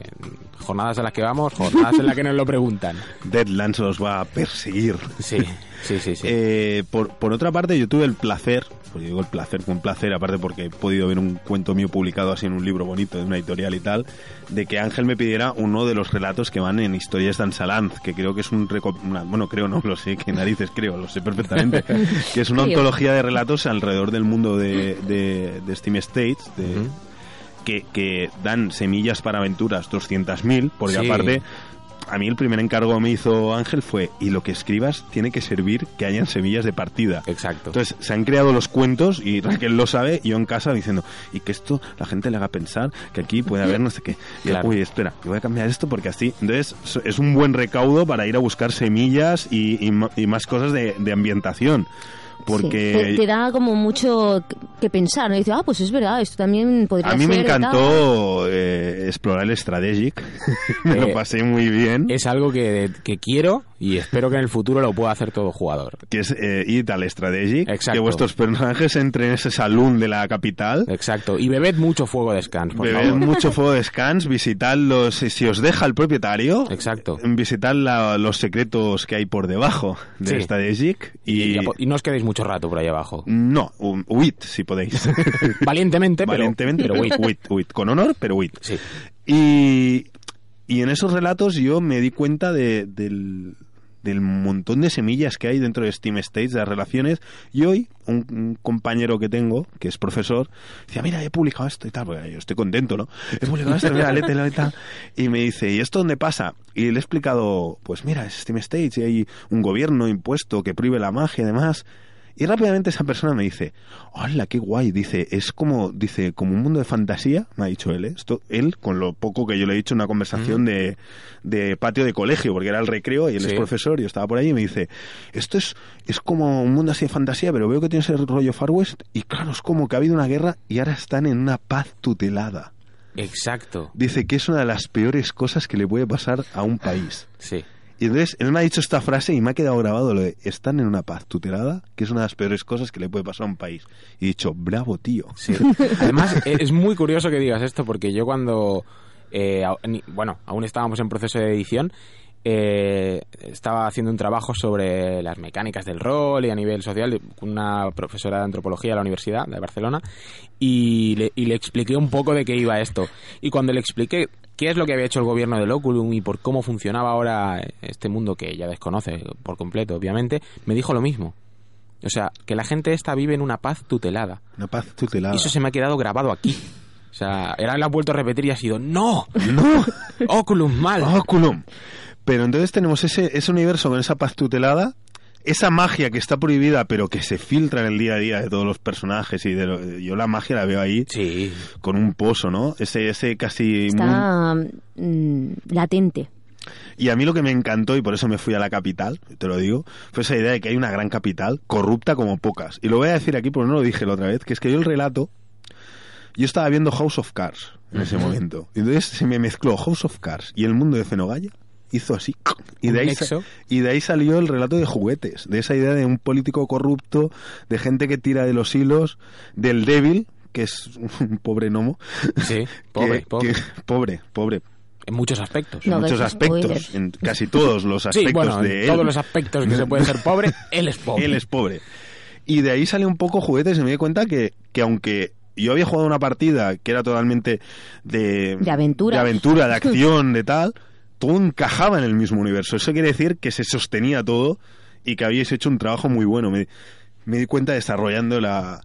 jornadas a las que vamos, jornadas en las que nos lo preguntan. Deadlands los va a perseguir. Sí, sí, sí. sí. Eh, por, por otra parte, yo tuve el placer, pues yo digo el placer, un placer, aparte porque he podido ver un cuento mío publicado así en un libro bonito de una editorial y tal, de que Ángel me pidiera uno de los relatos que van en Historias de Ansalanz, que creo que es un... reco- una- bueno, creo no, lo sé, que narices creo, lo sé perfectamente, que es una antología de relatos alrededor del mundo de, de, de Steam States, de, que, que dan semillas para aventuras 200.000, porque Sí. aparte, a mí el primer encargo que me hizo Ángel fue, y lo que escribas tiene que servir que hayan semillas de partida. Exacto. Entonces se han creado los cuentos y Raquel lo sabe, y yo en casa diciendo, y que esto la gente le haga pensar que aquí puede haber no sé qué. Y Claro. uy, espera, yo voy a cambiar esto porque así. Entonces es un buen recaudo para ir a buscar semillas y, y más cosas de, de ambientación. Porque Sí, te, te da como mucho que- pensar, ¿no? Y dices, ah, pues es verdad, esto también podría A ser. mí me y tal. encantó eh, explorar el Strategic. me Eh, lo pasé muy bien. es algo que, que quiero Y espero que en el futuro lo pueda hacer todo jugador. Que es eh, Ital Strategy. Exacto. Que vuestros personajes entren en ese salón de la capital. Exacto. Y bebed mucho fuego de scans, por Bebed favor. mucho fuego de scans, visitadlos, si si os deja el propietario, Exacto. visitad la- los secretos que hay por debajo de Sí. Strategic y, Y, y no os quedéis mucho rato por ahí abajo. no, hu- huid si podéis. Valientemente, pero, Valientemente, pero huid, huid, huid. con honor, pero huid. Sí. Y, y en esos relatos yo me di cuenta de- del, del montón de semillas que hay dentro de Steam States, de las relaciones. Y hoy, un, un compañero que tengo, que es profesor, decía, mira, he publicado esto y tal, porque yo estoy contento, ¿no? He publicado esto, mira, y tal. Y me dice, ¿y esto dónde pasa? Y le he explicado, pues mira, es Steam States y hay un gobierno impuesto que prohíbe la magia y demás. Y rápidamente esa persona me dice, hola, qué guay, dice, es como, dice, como un mundo de fantasía, me ha dicho él, ¿eh? Esto, él, con lo poco que yo le he dicho en una conversación de, de patio de colegio, porque era el recreo y él es profesor, y yo estaba por ahí y me dice, esto es, es como un mundo así de fantasía, pero veo que tienes el rollo Far West, y claro, es como que ha habido una guerra y ahora están en una paz tutelada. Exacto. Dice que es una de las peores cosas que le puede pasar a un país. Sí. Y entonces él me ha dicho esta frase y me ha quedado grabado lo de están en una paz tutelada, que es una de las peores cosas que le puede pasar a un país. Y he dicho, bravo tío. Sí. Además, e- es muy curioso que digas esto porque yo cuando, eh, bueno, aún estábamos en proceso de edición, eh, estaba haciendo un trabajo sobre las mecánicas del rol y a nivel social con una profesora de antropología de la Universidad de Barcelona y le, y le expliqué un poco de qué iba esto. Y cuando le expliqué qué es lo que había hecho el gobierno del Oculum y por cómo funcionaba ahora este mundo que ella desconoce por completo, obviamente, me dijo lo mismo. O sea, que la gente esta vive en una paz tutelada. Una paz tutelada. Y eso se me ha quedado grabado aquí. O sea, ahora lo has vuelto a repetir y ha sido ¡No! ¡No! ¡Oculum mal! ¡Oculum! Pero entonces tenemos ese, ese universo con esa paz tutelada, esa magia que está prohibida pero que se filtra en el día a día de todos los personajes y de lo- yo la magia la veo ahí Sí. con un pozo, ¿no? Ese, ese casi... Está mm, latente. Y a mí lo que me encantó, y por eso me fui a la capital, te lo digo, fue esa idea de que hay una gran capital corrupta como pocas. Y lo voy a decir aquí porque no lo dije la otra vez, que es que yo el relato, yo estaba viendo House of Cards en ese momento. Y entonces se me mezcló House of Cards y el mundo de Zenogaya. Hizo así. Y de, ahí y de ahí salió el relato de juguetes. De esa idea de un político corrupto, de gente que tira de los hilos, del débil, que es un pobre gnomo. Sí, pobre, que- pobre. que- pobre, pobre En muchos aspectos. en muchos aspectos, en casi todos los aspectos sí, bueno, de en él. todos los aspectos que se puede ser pobre, él es pobre. Él es pobre. Y de ahí sale un poco juguetes y me di cuenta que, que aunque yo había jugado una partida que era totalmente de, De aventura. de aventura, de acción, de tal, todo encajaba en el mismo universo. Eso quiere decir que se sostenía todo y que habíais hecho un trabajo muy bueno. Me, me di cuenta desarrollando la,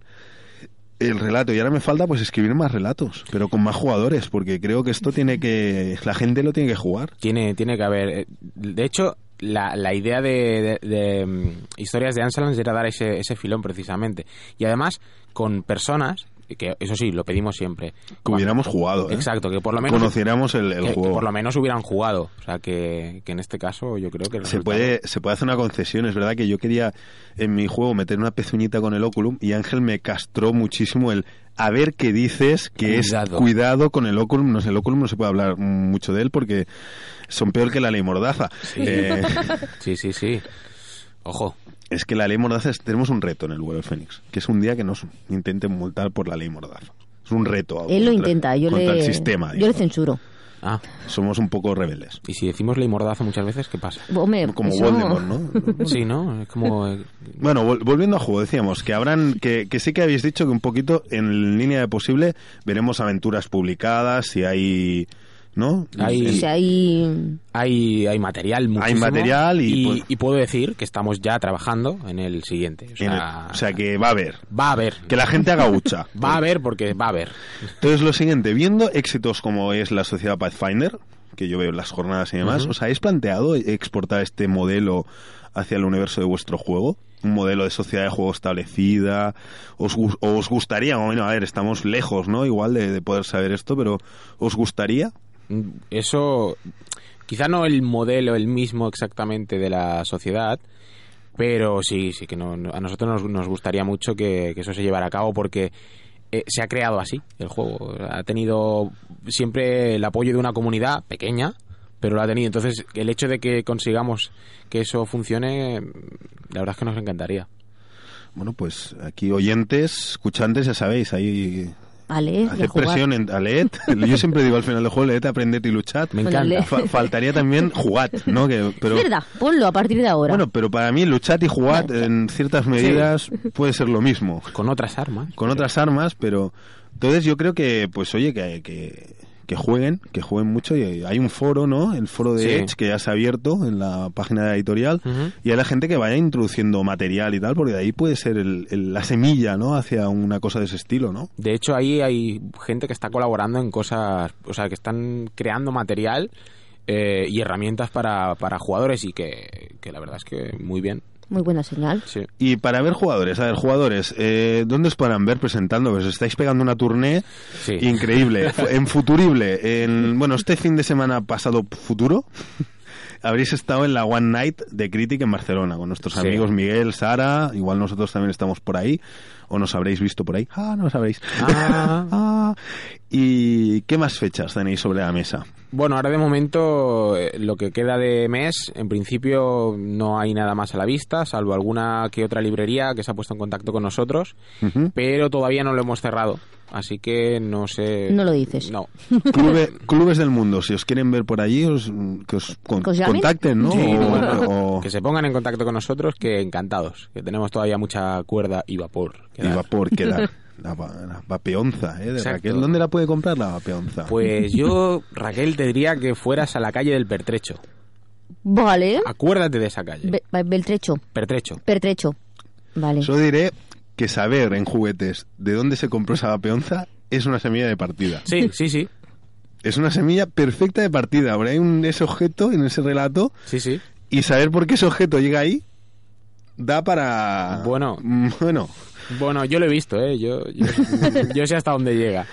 el relato y ahora me falta pues escribir más relatos, pero con más jugadores, porque creo que esto tiene que la gente lo tiene que jugar. Tiene, tiene que haber. eh, De hecho, la, la idea de, de- de, mm, historias de Anselms era dar ese, ese filón precisamente. Y además, con personas, que eso sí, lo pedimos siempre. Que hubiéramos jugado, ¿eh? Exacto, que por lo menos. Conociéramos el, el que- que juego. por lo menos hubieran jugado. O sea, que, que en este caso yo creo que. se puede, se puede hacer una concesión. Es verdad que yo quería en mi juego meter una pezuñita con el Oculum y Ángel me castró muchísimo el a ver qué dices, que Cuidado. es cuidado con el Oculum. No sé, el Oculum no se puede hablar mucho de él porque son peor que la ley Mordaza. Eh, Sí, sí, sí. Ojo. Es que la ley Mordaza es- tenemos un reto en el vuelo Fénix, que es un día que nos intenten multar por la ley Mordaza. Es un reto. Él lo contra- intenta, yo le, el sistema. yo le censuro. Ah, Somos un poco rebeldes. y si decimos ley mordaza muchas veces, ¿qué pasa? Hombre, Como eso- Voldemort, ¿no? Sí, ¿no? Es como. eh, Bueno, vol- volviendo a juego, decíamos que habrán, que, que sí que habéis dicho que un poquito en línea de posible veremos aventuras publicadas, si hay, ¿no? Hay- O En- sea, hay... Hay, hay material muchísimo. material y, y, pues- y puedo decir que estamos ya trabajando en el siguiente. O sea, el- o sea, que va a haber. va a haber. Que la gente haga hucha. Va a haber porque va a haber. Entonces, lo siguiente, viendo éxitos como es la sociedad Pathfinder, que yo veo en las jornadas y demás, Ujú. ¿os habéis planteado exportar este modelo hacia el universo de vuestro juego? Un modelo de sociedad de juego establecida. ¿Os, os gustaría? Bueno, a ver, estamos lejos, ¿no? Igual de, de poder saber esto, pero ¿os gustaría? Eso, quizá no el modelo, el mismo exactamente de la sociedad, pero sí, sí que no, a nosotros nos, nos gustaría mucho que, que eso se llevara a cabo porque eh, se ha creado así el juego. Ha tenido siempre el apoyo de una comunidad pequeña, pero lo ha tenido. Entonces, el hecho de que consigamos que eso funcione, la verdad es que nos encantaría. Bueno, pues aquí oyentes, escuchantes, ya sabéis, ahí A leer, y a hacer jugar. presión en, a leed. Yo siempre digo al final del juego, leed, aprended y luchad. Me encanta. Fa- faltaría también jugad, ¿no? Que, pero, Es verdad, ponlo a partir de ahora. Bueno, pero para mí luchad y jugad Vale. en ciertas medidas puede ser lo mismo. Con otras armas. Con otras armas, pero... Entonces yo creo que, pues oye, que, que, que jueguen, que jueguen mucho. Y hay un foro, ¿no? El foro de Sí. Edge que ya se ha abierto en la página de la editorial. Y hay la gente que vaya introduciendo material y tal, porque de ahí puede ser el- el- la semilla, ¿no? Hacia una cosa de ese estilo, ¿no? De hecho, ahí hay gente que está colaborando en cosas, o sea, que están creando material eh, y herramientas para, para jugadores y que, que la verdad es que muy bien. Muy buena señal. Sí. Y para ver jugadores, a ver, jugadores, eh, ¿dónde os podrán ver presentando? Pues estáis pegando una tournée Sí. increíble. En Futurible, en, bueno, este fin de semana pasado futuro, habréis estado en la One Night de Critic en Barcelona con nuestros Sí. amigos Miguel, Sara, igual nosotros también estamos por ahí, o nos habréis visto por ahí. Ah, no os habréis. Ah. Ah. ¿Y qué más fechas tenéis sobre la mesa? Bueno, ahora de momento eh, lo que queda de mes, en principio no hay nada más a la vista, salvo alguna que otra librería que se ha puesto en contacto con nosotros, pero todavía no lo hemos cerrado, así que no sé. No lo dices. No. Clube- clubes del mundo, si os quieren ver por allí, os, que os con- ¿Que contacten, ¿no? Sí, O- no, no, o- Que se pongan en contacto con nosotros, que encantados, que tenemos todavía mucha cuerda y vapor. que y dar. vapor quedar. La, va- la vapeonza, ¿eh? De Exacto. Raquel. ¿Dónde la puede comprar la vapeonza? Pues yo, Raquel, te diría que fueras a la calle del Pertrecho. Vale. Acuérdate de esa calle. Be- be- Beltrecho. Pertrecho. Pertrecho. Vale. Solo diré que saber en juguetes de dónde se compró esa vapeonza es una semilla de partida. Sí, sí, sí. Es una semilla perfecta de partida. Ahora hay un, ese objeto en ese relato Sí, sí. y saber por qué ese objeto llega ahí da para... Bueno. Mm, Bueno. Bueno, yo lo he visto, ¿eh? Yo, yo, yo sé hasta dónde llega.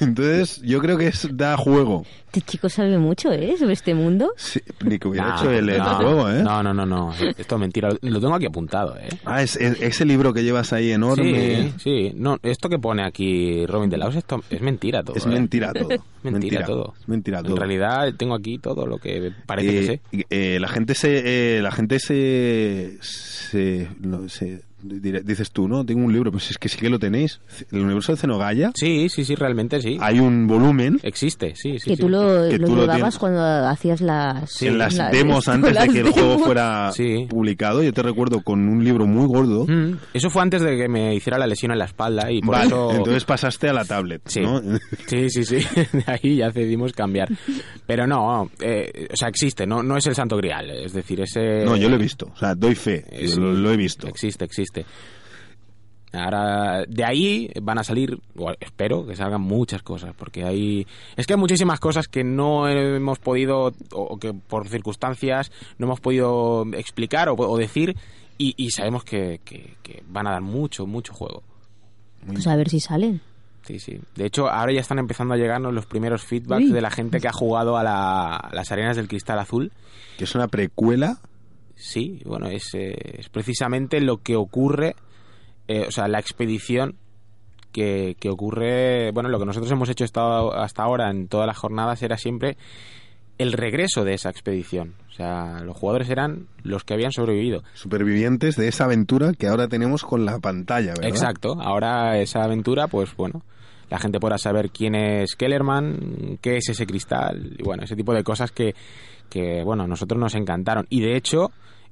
Entonces yo creo que es, da juego. Este chico sabe mucho, ¿eh? Sobre este mundo. Sí, ni que hubiera No, hecho el, juego, ¿eh? No, no, no, no. Esto es mentira. Lo tengo aquí apuntado, ¿eh? Ah, es, es- ese libro que llevas ahí enorme. Sí, sí. No, esto que pone aquí Robin de Laos esto es mentira todo. Es ¿eh? mentira todo. Mentira, todo. Es mentira todo. En realidad tengo aquí todo lo que parece que sé. Eh, eh, la gente se eh, la gente se, se, no, se- dices tú no tengo un libro pues es que sí que lo tenéis el universo de Zenogaya Sí, sí, sí, realmente sí. hay un volumen Existe, sí, sí. que sí. tú lo, Que lo tú lo llevabas tienes. cuando hacías las... en las la- demos antes de que el juego demos. fuera Sí. publicado yo te recuerdo con un libro muy gordo Mm, Eso fue antes de que me hiciera la lesión en la espalda y por Vale, eso... entonces pasaste a la tablet Sí. ¿no? Sí, sí, sí. De ahí ya decidimos cambiar. Pero no, eh, o sea, existe, no, no es el santo grial. Es decir, ese... no yo lo he visto o sea doy fe lo, lo he visto Existe, existe. Ahora, de ahí van a salir, o espero que salgan muchas cosas, porque hay... Es que hay muchísimas cosas que no hemos podido, o que por circunstancias no hemos podido explicar o, o decir, y, y sabemos que, que- que van a dar mucho, mucho juego. Pues a ver si salen. Sí, sí. De hecho, ahora ya están empezando a llegarnos los primeros feedbacks Uy. de la gente que ha jugado a, la- a las arenas del cristal azul. que es una precuela Sí, bueno, es, eh, es precisamente lo que ocurre, eh, o sea, la expedición que, que ocurre, bueno, lo que nosotros hemos hecho hasta, hasta ahora en todas las jornadas era siempre el regreso de esa expedición. O sea, los jugadores eran los que habían sobrevivido. supervivientes de esa aventura que ahora tenemos con la pantalla ¿verdad? Exacto. Ahora esa aventura, pues bueno, la gente podrá saber quién es Kellerman, qué es ese cristal, y bueno, ese tipo de cosas que, que bueno, a nosotros nos encantaron. Y de hecho,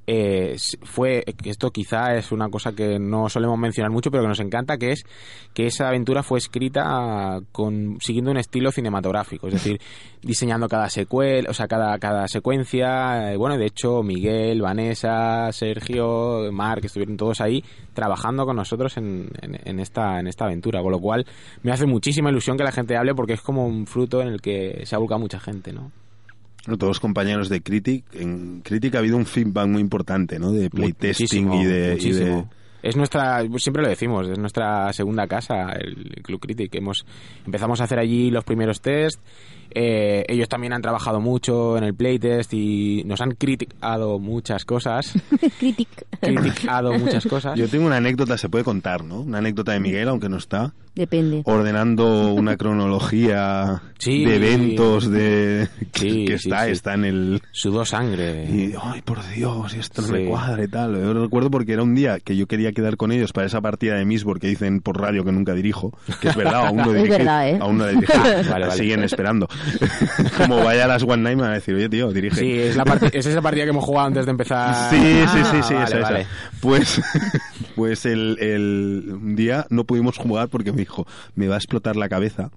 eh, fue, esto quizá es una cosa que no solemos mencionar mucho, pero que nos encanta, que es que esa aventura fue escrita con, siguiendo un estilo cinematográfico, es decir, diseñando cada secuela, o sea, cada, cada secuencia, eh, bueno, de hecho, Miguel, Vanessa, Sergio, Marc, estuvieron todos ahí trabajando con nosotros en, en- en esta, en esta aventura, con lo cual me hace muchísima ilusión que la gente hable porque es como un fruto en el que se ha volcado mucha gente, ¿no? Todos compañeros de Critic, en Critic ha habido un feedback muy importante, ¿no? De playtesting y de, y de- muchísimo. es nuestra, siempre lo decimos, es nuestra segunda casa, el Club Critic. Hemos, empezamos a hacer allí los primeros test. Eh, ellos también han trabajado mucho en el playtest y nos han criticado muchas cosas. Critic. criticado muchas cosas. Yo tengo una anécdota, se puede contar, ¿no? Una anécdota de Miguel, aunque no está. Depende. Ordenando una cronología Sí. de eventos de que, Sí, que sí, está, sí. está en el Sudó sangre. y ay por Dios, y esto no me cuadra y tal. Yo lo recuerdo porque era un día que yo quería quedar con ellos para esa partida de Misbor que dicen por radio que nunca dirijo, que es verdad, aún no Es dirige, verdad, ¿eh? aún no la dirige. Vale, vale. Siguen esperando. Como vaya a las One Night me a decir, "Oye, tío, dirige." Sí, es, la parti- es esa partida que hemos jugado antes de empezar. Sí, sí, Ah, sí, sí, vale, esa, esa. vale. Pues, pues el, el un día no pudimos jugar porque me dijo, me va a explotar la cabeza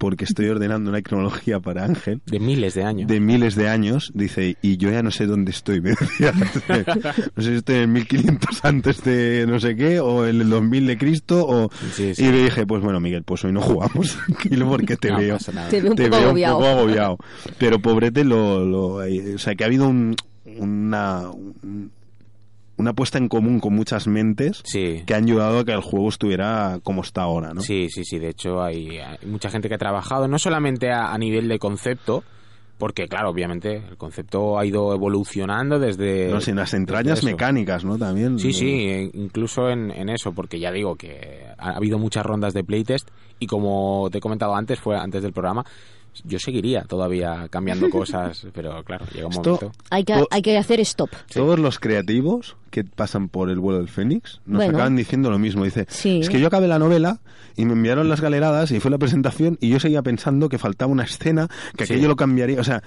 porque estoy ordenando una cronología para Ángel De miles de años. de miles de años, dice, y yo ya no sé dónde estoy, me decía. No sé si estoy en 1500 antes de no sé qué, o en el 2000 de Cristo, o... Sí, sí. Y le dije, pues bueno, Miguel, pues hoy no jugamos, tranquilo, porque te No veo. Te veo un te poco veo agobiado. un poco agobiado. Pero pobrete lo, lo- eh, o sea que ha habido un- una un- una puesta en común con muchas mentes Sí. que han ayudado a que el juego estuviera como está ahora, ¿no? Sí, sí, sí. De hecho, hay, hay mucha gente que ha trabajado, no solamente a, a nivel de concepto, porque, claro, obviamente, el concepto ha ido evolucionando desde. No sé, en las entrañas mecánicas, ¿no? También. Sí, sí, eh, incluso en, en eso, porque ya digo que ha habido muchas rondas de playtest y como te he comentado antes, fue antes del programa, yo seguiría todavía cambiando cosas, pero claro, llega un Esto- momento. Hay que, hay que hacer stop. Todos los creativos que pasan por el vuelo del Fénix nos Bueno. acaban diciendo lo mismo. Dice, Sí. es que yo acabé la novela y me enviaron las galeradas y fue la presentación y yo seguía pensando que faltaba una escena, que Sí. aquello lo cambiaría. O sea,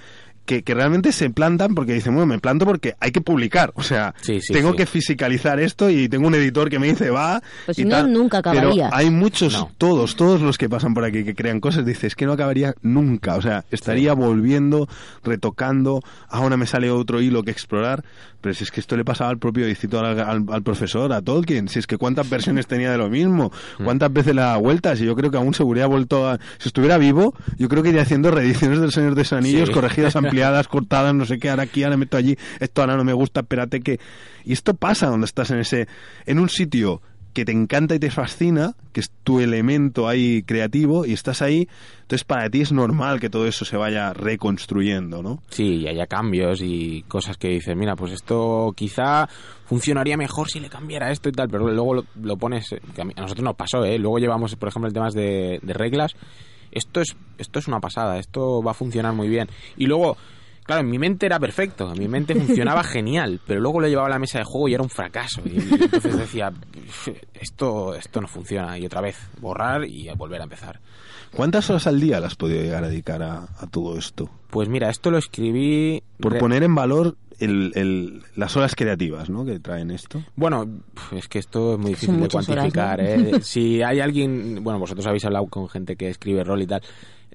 que, que realmente se plantan porque dicen, bueno, me planto porque hay que publicar. O sea, Sí, sí, tengo sí. que fisicalizar esto y tengo un editor que me dice, va. Pues y si no, tal. nunca Pero acabaría. hay muchos, No. todos, todos los que pasan por aquí que crean cosas, dices, es que no acabaría nunca. O sea, estaría volviendo, retocando, ahora me sale otro hilo que explorar. Pero si es que esto le pasaba al propio discito al, al- al profesor, a Tolkien. Si es que cuántas versiones tenía de lo mismo, Mm. cuántas veces le da vueltas. Y yo creo que aún se hubiera vuelto a. Si estuviera vivo, yo creo que iría haciendo reediciones del Señor de los Anillos, Sí. corregidas, cortadas, no sé qué, ahora aquí, ahora meto allí, esto ahora no me gusta, espérate que. Y esto pasa cuando estás en ese. en un sitio que te encanta y te fascina, que es tu elemento ahí creativo, y estás ahí, entonces para ti es normal que todo eso se vaya reconstruyendo, ¿no? Sí, y haya cambios y cosas que dices, mira, pues esto quizá funcionaría mejor si le cambiara esto y tal, pero luego lo, lo pones, a, nosotros nos pasó, ¿eh? Luego llevamos, por ejemplo, el temas de, de reglas. Esto es, esto es una pasada, esto va a funcionar muy bien. Y luego, claro, en mi mente era perfecto, en mi mente funcionaba genial, pero luego lo llevaba a la mesa de juego y era un fracaso. Y, y entonces decía, "Uf, esto, esto no funciona. Y otra vez, borrar y volver a empezar. ¿Cuántas horas al día las has podido llegar a dedicar a, a todo esto? Pues mira, esto lo escribí... Por re- poner en valor el, el- las horas creativas, ¿no? Que traen esto. Bueno, es que esto es muy difícil de horas, cuantificar. ¿no? ¿eh? Si hay alguien, bueno, vosotros habéis hablado con gente que escribe rol y tal,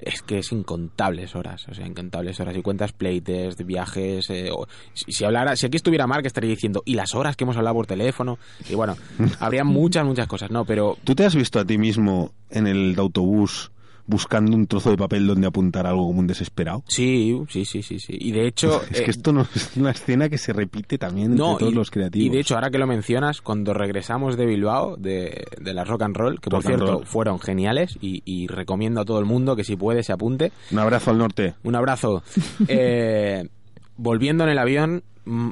es que es incontables horas, o sea, incontables horas. Y cuentas playtest, viajes. eh, o- si, si hablara, si aquí estuviera Mark estaría diciendo, y las horas que hemos hablado por teléfono. Y bueno, habría muchas, muchas cosas, ¿no? Pero ¿Tú te has visto a ti mismo en el autobús buscando un trozo de papel donde apuntar algo como un desesperado? sí, sí, sí, sí, sí. Y de hecho. es eh, que esto no es una escena que se repite también entre todos y, los creativos. y de hecho, ahora que lo mencionas, cuando regresamos de Bilbao, de, de la Rock and Roll, que por Rock cierto fueron geniales y, y recomiendo a todo el mundo que si puede se apunte. Un abrazo al norte. Un abrazo. Eh, volviendo en el avión, mm,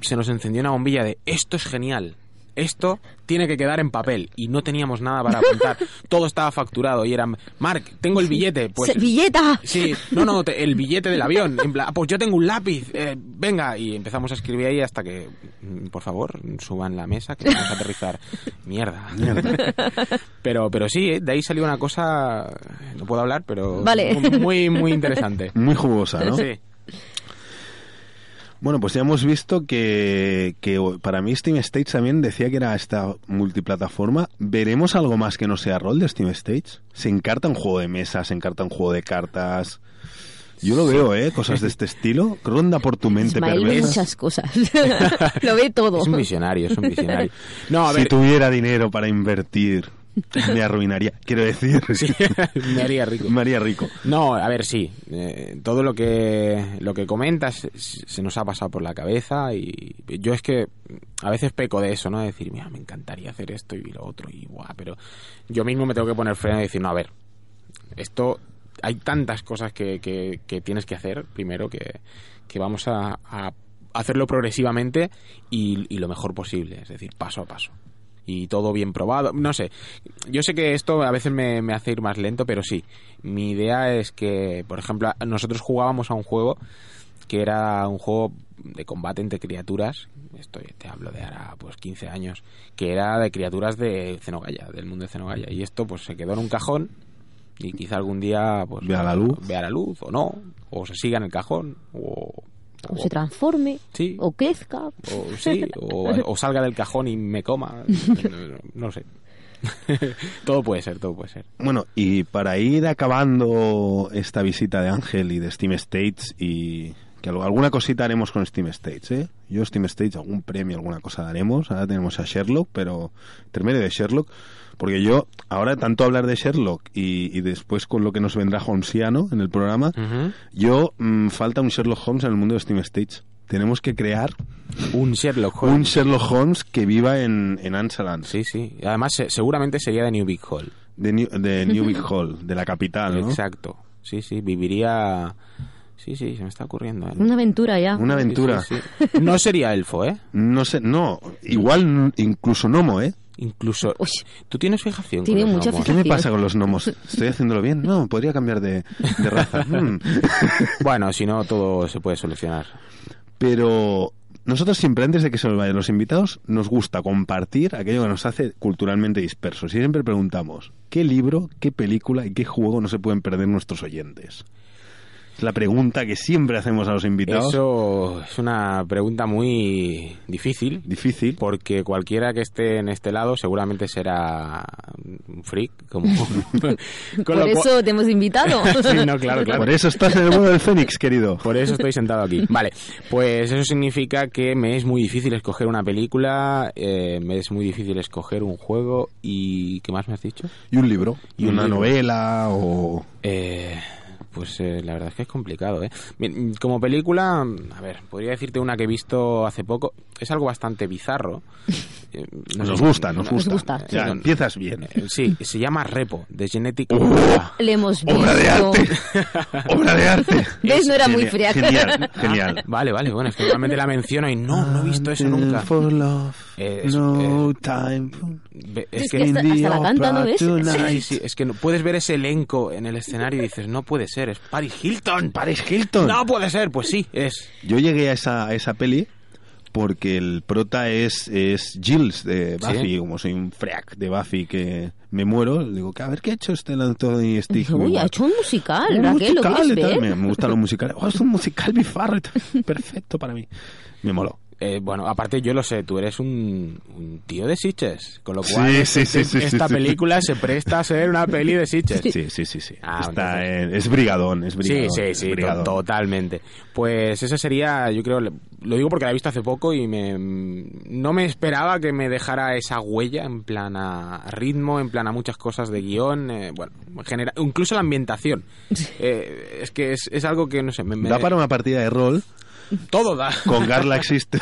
se nos encendió una bombilla de esto es genial. Esto tiene que quedar en papel y no teníamos nada para apuntar. Todo estaba facturado y eran, Mark, tengo el billete. Pues ¡Servilleta! Sí, no, no, te- el billete del avión. En plan, "Ah, pues yo tengo un lápiz, eh, venga. Y empezamos a escribir ahí hasta que, mm, por favor, suban la mesa que vamos a aterrizar. Mierda. Pero, pero sí, eh, de ahí salió una cosa, no puedo hablar, pero Vale. muy, muy interesante. Muy jugosa, ¿no? Sí. Bueno, pues ya hemos visto que, que para mí Steam Stage también decía que era esta multiplataforma. ¿Veremos algo más que no sea rol de Steam Stage? ¿Se encarta un juego de mesa? ¿Se encarta un juego de cartas? Yo lo veo, ¿eh? Cosas de este estilo. Ronda por tu mente Ismael ve perversa. muchas cosas. lo ve todo. Es un visionario, es un visionario. No, a Si ver, tuviera dinero para invertir Me arruinaría. Quiero decir. me haría rico. Me haría rico. No, a ver, sí. eh, todo lo que lo que comentas se nos ha pasado por la cabeza y yo es que a veces peco de eso, ¿no? De decir, mira, me encantaría hacer esto y lo otro y guau, pero yo mismo me tengo que poner freno y decir, no, a ver, esto hay tantas cosas que, que, que tienes que hacer primero que, que vamos a, a hacerlo progresivamente y, y lo mejor posible, es decir, paso a paso y todo bien probado. No sé, yo sé que esto a veces me, me, hace ir más lento, pero sí, mi idea es que, por ejemplo, nosotros jugábamos a un juego que era un juego de combate entre criaturas, esto te hablo de ahora pues 15 años, que era de criaturas de Cenogaya, del mundo de Cenogaya, y esto pues se quedó en un cajón y quizá algún día pues vea la luz, vea la luz o no, o se siga en el cajón o o, o se transforme, sí. o crezca. O, sí, o, o, salga del cajón y me coma. No, no sé. todo puede ser, todo puede ser. Bueno, y para ir acabando esta visita de Ángel y de Steam States y que alguna cosita haremos con Steam States, ¿eh? Yo Steam States algún premio, alguna cosa daremos. Ahora tenemos a Sherlock, pero intermedio de Sherlock, porque yo ahora tanto hablar de Sherlock y, y después con lo que nos vendrá Holmesiano en el programa, uh -huh. yo mmm, falta un Sherlock Holmes en el mundo de Steam States. Tenemos que crear un Sherlock Holmes, un Sherlock Holmes que viva en, en Ansaland. Sí, sí. Además, seguramente sería de New Big Hall. De New, de New Big Hall, de la capital, ¿no? Exacto. Sí, sí. Viviría. Sí, sí, se me está ocurriendo. ¿eh? Una aventura ya. Una aventura. Sí, sí, sí. No sería elfo, ¿eh? No sé, no. Igual incluso gnomo, ¿eh? Incluso. Uy, ¿Tú tienes fijación Tiene con los mucha gnomos? ¿Qué me pasa con los gnomos? ¿Estoy haciéndolo bien? No, podría cambiar de, de raza. Mm. Bueno, si no, todo se puede solucionar. Pero nosotros siempre, antes de que se nos vayan los invitados, nos gusta compartir aquello que nos hace culturalmente dispersos. Y siempre preguntamos, ¿qué libro, qué película y qué juego no se pueden perder nuestros oyentes? Es la pregunta que siempre hacemos a los invitados. Eso es una pregunta muy difícil. Difícil. Porque cualquiera que esté en este lado seguramente será un freak. Como... Por eso te hemos invitado. sí, no, claro, claro. Por eso estás en el mundo del Fénix, querido. Por eso estoy sentado aquí. Vale, pues eso significa que me es muy difícil escoger una película, eh, me es muy difícil escoger un juego y... ¿Qué más me has dicho? Y un libro. Y una un libro. novela o... Eh... Pues eh, la verdad es que es complicado, ¿eh? Como película, a ver, podría decirte una que he visto hace poco. Es algo bastante bizarro. Eh, nos, nos, gusta, nos, nos gusta. gusta. Ya, sí, empiezas bien. Eh, sí, se llama Repo, de Genetic. Le hemos visto. Obra de arte. Obra de arte. ¿Ves? No era muy fría. Genial, genial. Ah, vale, vale, bueno, es que normalmente la menciono y no, no he visto eso nunca. For love, Eh, es, no time. Es, es que, hasta, hasta la canta, ¿no ves? Sí, sí, es que no, puedes ver ese elenco en el escenario y dices, no puede ser, es Paris Hilton. Paris Hilton. No puede ser, pues sí, es. Yo llegué a esa, a esa peli porque el prota es, es Giles de Buffy, ¿Sí? como soy un freak de Buffy que me muero, digo, que a ver qué ha hecho este Anthony Stigma. Uy, ha hecho un musical, un Raquel, musical, ¿lo ver? Me, me gustan los musicales. Oh, es un musical bifarro, perfecto para mí. Me moló. Eh, bueno, aparte yo lo sé, tú eres un, un tío de Sitches, con lo cual sí, sí, este, sí, esta sí, película se presta a ser una peli de Sitches. Sí, sí, sí, sí. Ah, Está entonces... en, es brigadón, es brigadón. Sí, sí, sí, brigadón. to totalmente. Pues esa sería, yo creo, lo digo porque la he visto hace poco y me, no me esperaba que me dejara esa huella en plan a ritmo, en plan a muchas cosas de guion, eh, bueno, genera, incluso la ambientación. Eh, es que es, es, algo que, no sé, me, me... Da para una partida de rol todo da. Con Garla System.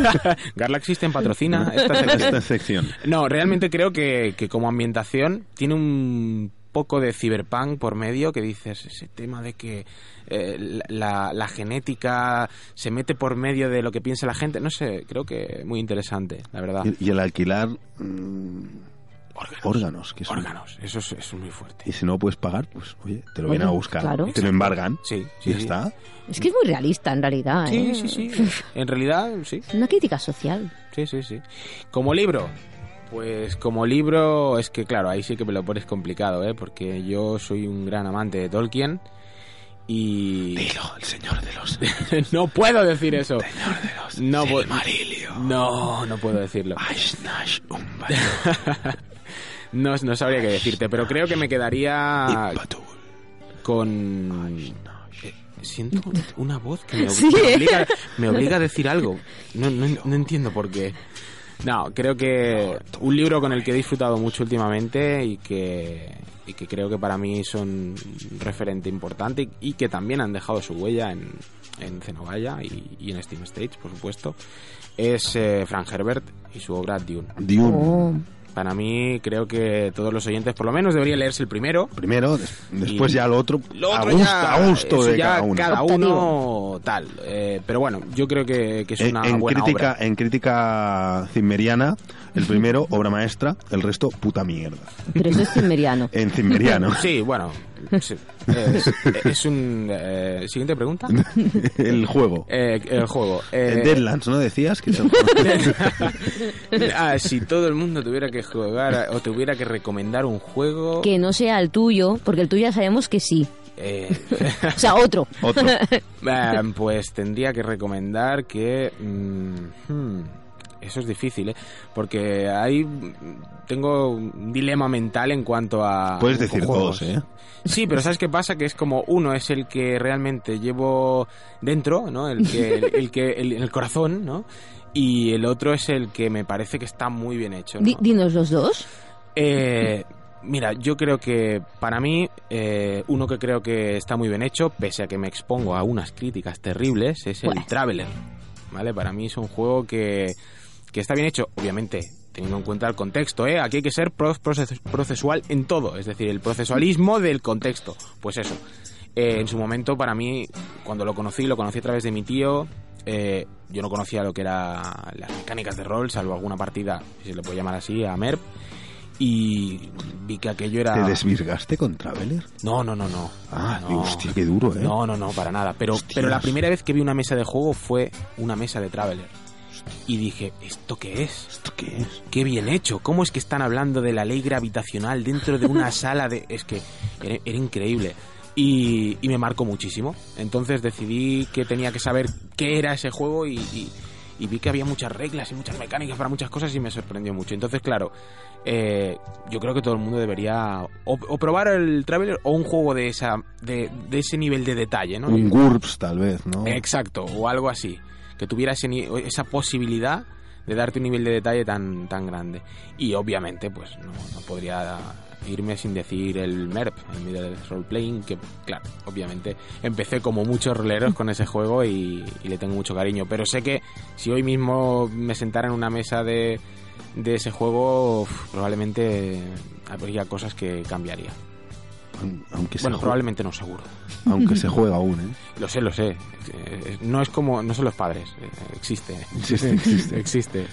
Garla System patrocina esta sección. esta sección. No, realmente creo que, que, como ambientación tiene un poco de cyberpunk por medio que dices ese tema de que eh, la, la, genética se mete por medio de lo que piensa la gente no sé creo que muy interesante la verdad y, y el alquilar mmm, órganos, órganos, que órganos eso es, eso es, muy fuerte y si no puedes pagar pues oye te lo vienen a buscar claro. te lo embargan sí, sí y ya sí. está es que es muy realista en realidad sí ¿eh? sí sí en realidad sí una crítica social sí sí sí como libro pues como libro es que claro, ahí sí que me lo pones complicado, ¿eh? Porque yo soy un gran amante de Tolkien y... Dilo, el señor de los... no puedo decir eso. Señor de los... No, puedo... Silmarillion. no, no puedo decirlo. no, no sabría qué decirte, pero creo que me quedaría con... Eh, siento una voz que me, ob sí, me, obliga, me obliga, a decir algo. No, no, no entiendo por qué. No, creo que un libro con el que he disfrutado mucho últimamente y que, y que creo que para mí son un referente importante y que también han dejado su huella en, en Zenobaya y, y en Steam Stage, por supuesto, es eh, Frank Herbert y su obra Dune. Dune. Oh. Para mí creo que todos los oyentes por lo menos deberían leerse el primero. Primero, des- después Y ya lo otro, Lo a gusto, ya, a gusto de ya cada uno. cada uno tal. Eh, pero bueno, yo creo que, que es En, una en buena crítica, obra. en crítica cimmeriana, el primero, obra maestra, el resto, puta mierda. Pero eso es cimmeriano. En cimmeriano. Sí, bueno, sí. Es, es un... eh, Siguiente pregunta. el juego. Eh, el juego. Eh, En Deadlands, ¿no decías? Que es el ah, si todo el mundo tuviera que jugar o tuviera que recomendar un juego... Que no sea el tuyo, porque el tuyo ya sabemos que sí. eh, O sea, otro. Otro. eh, pues tendría que recomendar que... mm, hmm, eso es difícil, ¿eh? Porque ahí tengo un dilema mental en cuanto a... Puedes decir juegos. dos, ¿eh? Sí, pero ¿sabes qué pasa? Que es como uno es el que realmente llevo dentro, ¿no? El que el, el que el, el corazón, ¿no? Y el otro es el que me parece que está muy bien hecho, ¿no? Di- dinos los dos. Eh, mira, yo creo que para mí eh, uno que creo que está muy bien hecho, pese a que me expongo a unas críticas terribles, es el. Traveler. ¿Vale? Para mí es un juego que, que está bien hecho, obviamente teniendo en cuenta el contexto, ¿eh? Aquí hay que ser pro- proces- procesual en todo, es decir, el procesualismo del contexto. Pues eso. Eh, en su momento, para mí, cuando lo conocí, lo conocí a través de mi tío. eh, yo no conocía lo que eran las mecánicas de rol, salvo alguna partida, si se le puede llamar así, a MERP. Y vi que aquello era. ¿Te desvirgaste con Traveler? No, no, no, no. Ah, No. hostia, qué duro, ¿eh? No, no, no, para nada. Pero, Hostias. pero la primera vez que vi una mesa de juego fue una mesa de Traveler. Y dije, ¿esto qué es? ¿Esto qué es? Qué bien hecho. ¿Cómo es que están hablando de la ley gravitacional dentro de una sala de... Es que era, era increíble. Y, y me marcó muchísimo. Entonces decidí que tenía que saber qué era ese juego y, y- y vi que había muchas reglas y muchas mecánicas para muchas cosas y me sorprendió mucho. Entonces, claro, eh, yo creo que todo el mundo debería o, o probar el Traveler o un juego de, esa, de, de ese nivel de detalle, ¿no? Un GURPS, tal vez, ¿no? Exacto, o algo así. Que tuviera ese esa posibilidad de darte un nivel de detalle tan, tan grande. Y obviamente, pues no, podría irme sin decir el MERP, el Middle Role Playing, que claro, obviamente empecé como muchos roleros con ese juego y, le tengo mucho cariño. Pero sé que si hoy mismo me sentara en una mesa de, de ese juego, probablemente habría cosas que cambiaría. Aun- Aunque se, Bueno, probablemente no, seguro. aunque se juega aún, ¿eh? Lo sé, lo sé. Eh, No es como, no son los padres. eh, Existe. Existe, existe. Existe.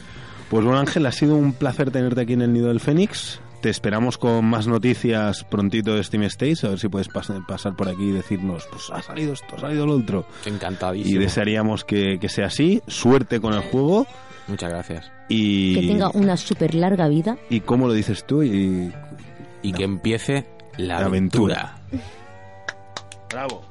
Pues bueno, Ángel, ha sido un placer tenerte aquí en el Nido del Fénix. Te esperamos con más noticias prontito de Steam Stage, a ver si puedes pas- pasar por aquí y decirnos, pues ha salido esto, ha salido lo otro. Y Encantadísimo. desearíamos que, que sea así. Suerte con el juego Muchas gracias. y... Que tenga una súper larga vida. ¿Y cómo lo dices tú? Y... Y que empiece La aventura. aventura. Bravo.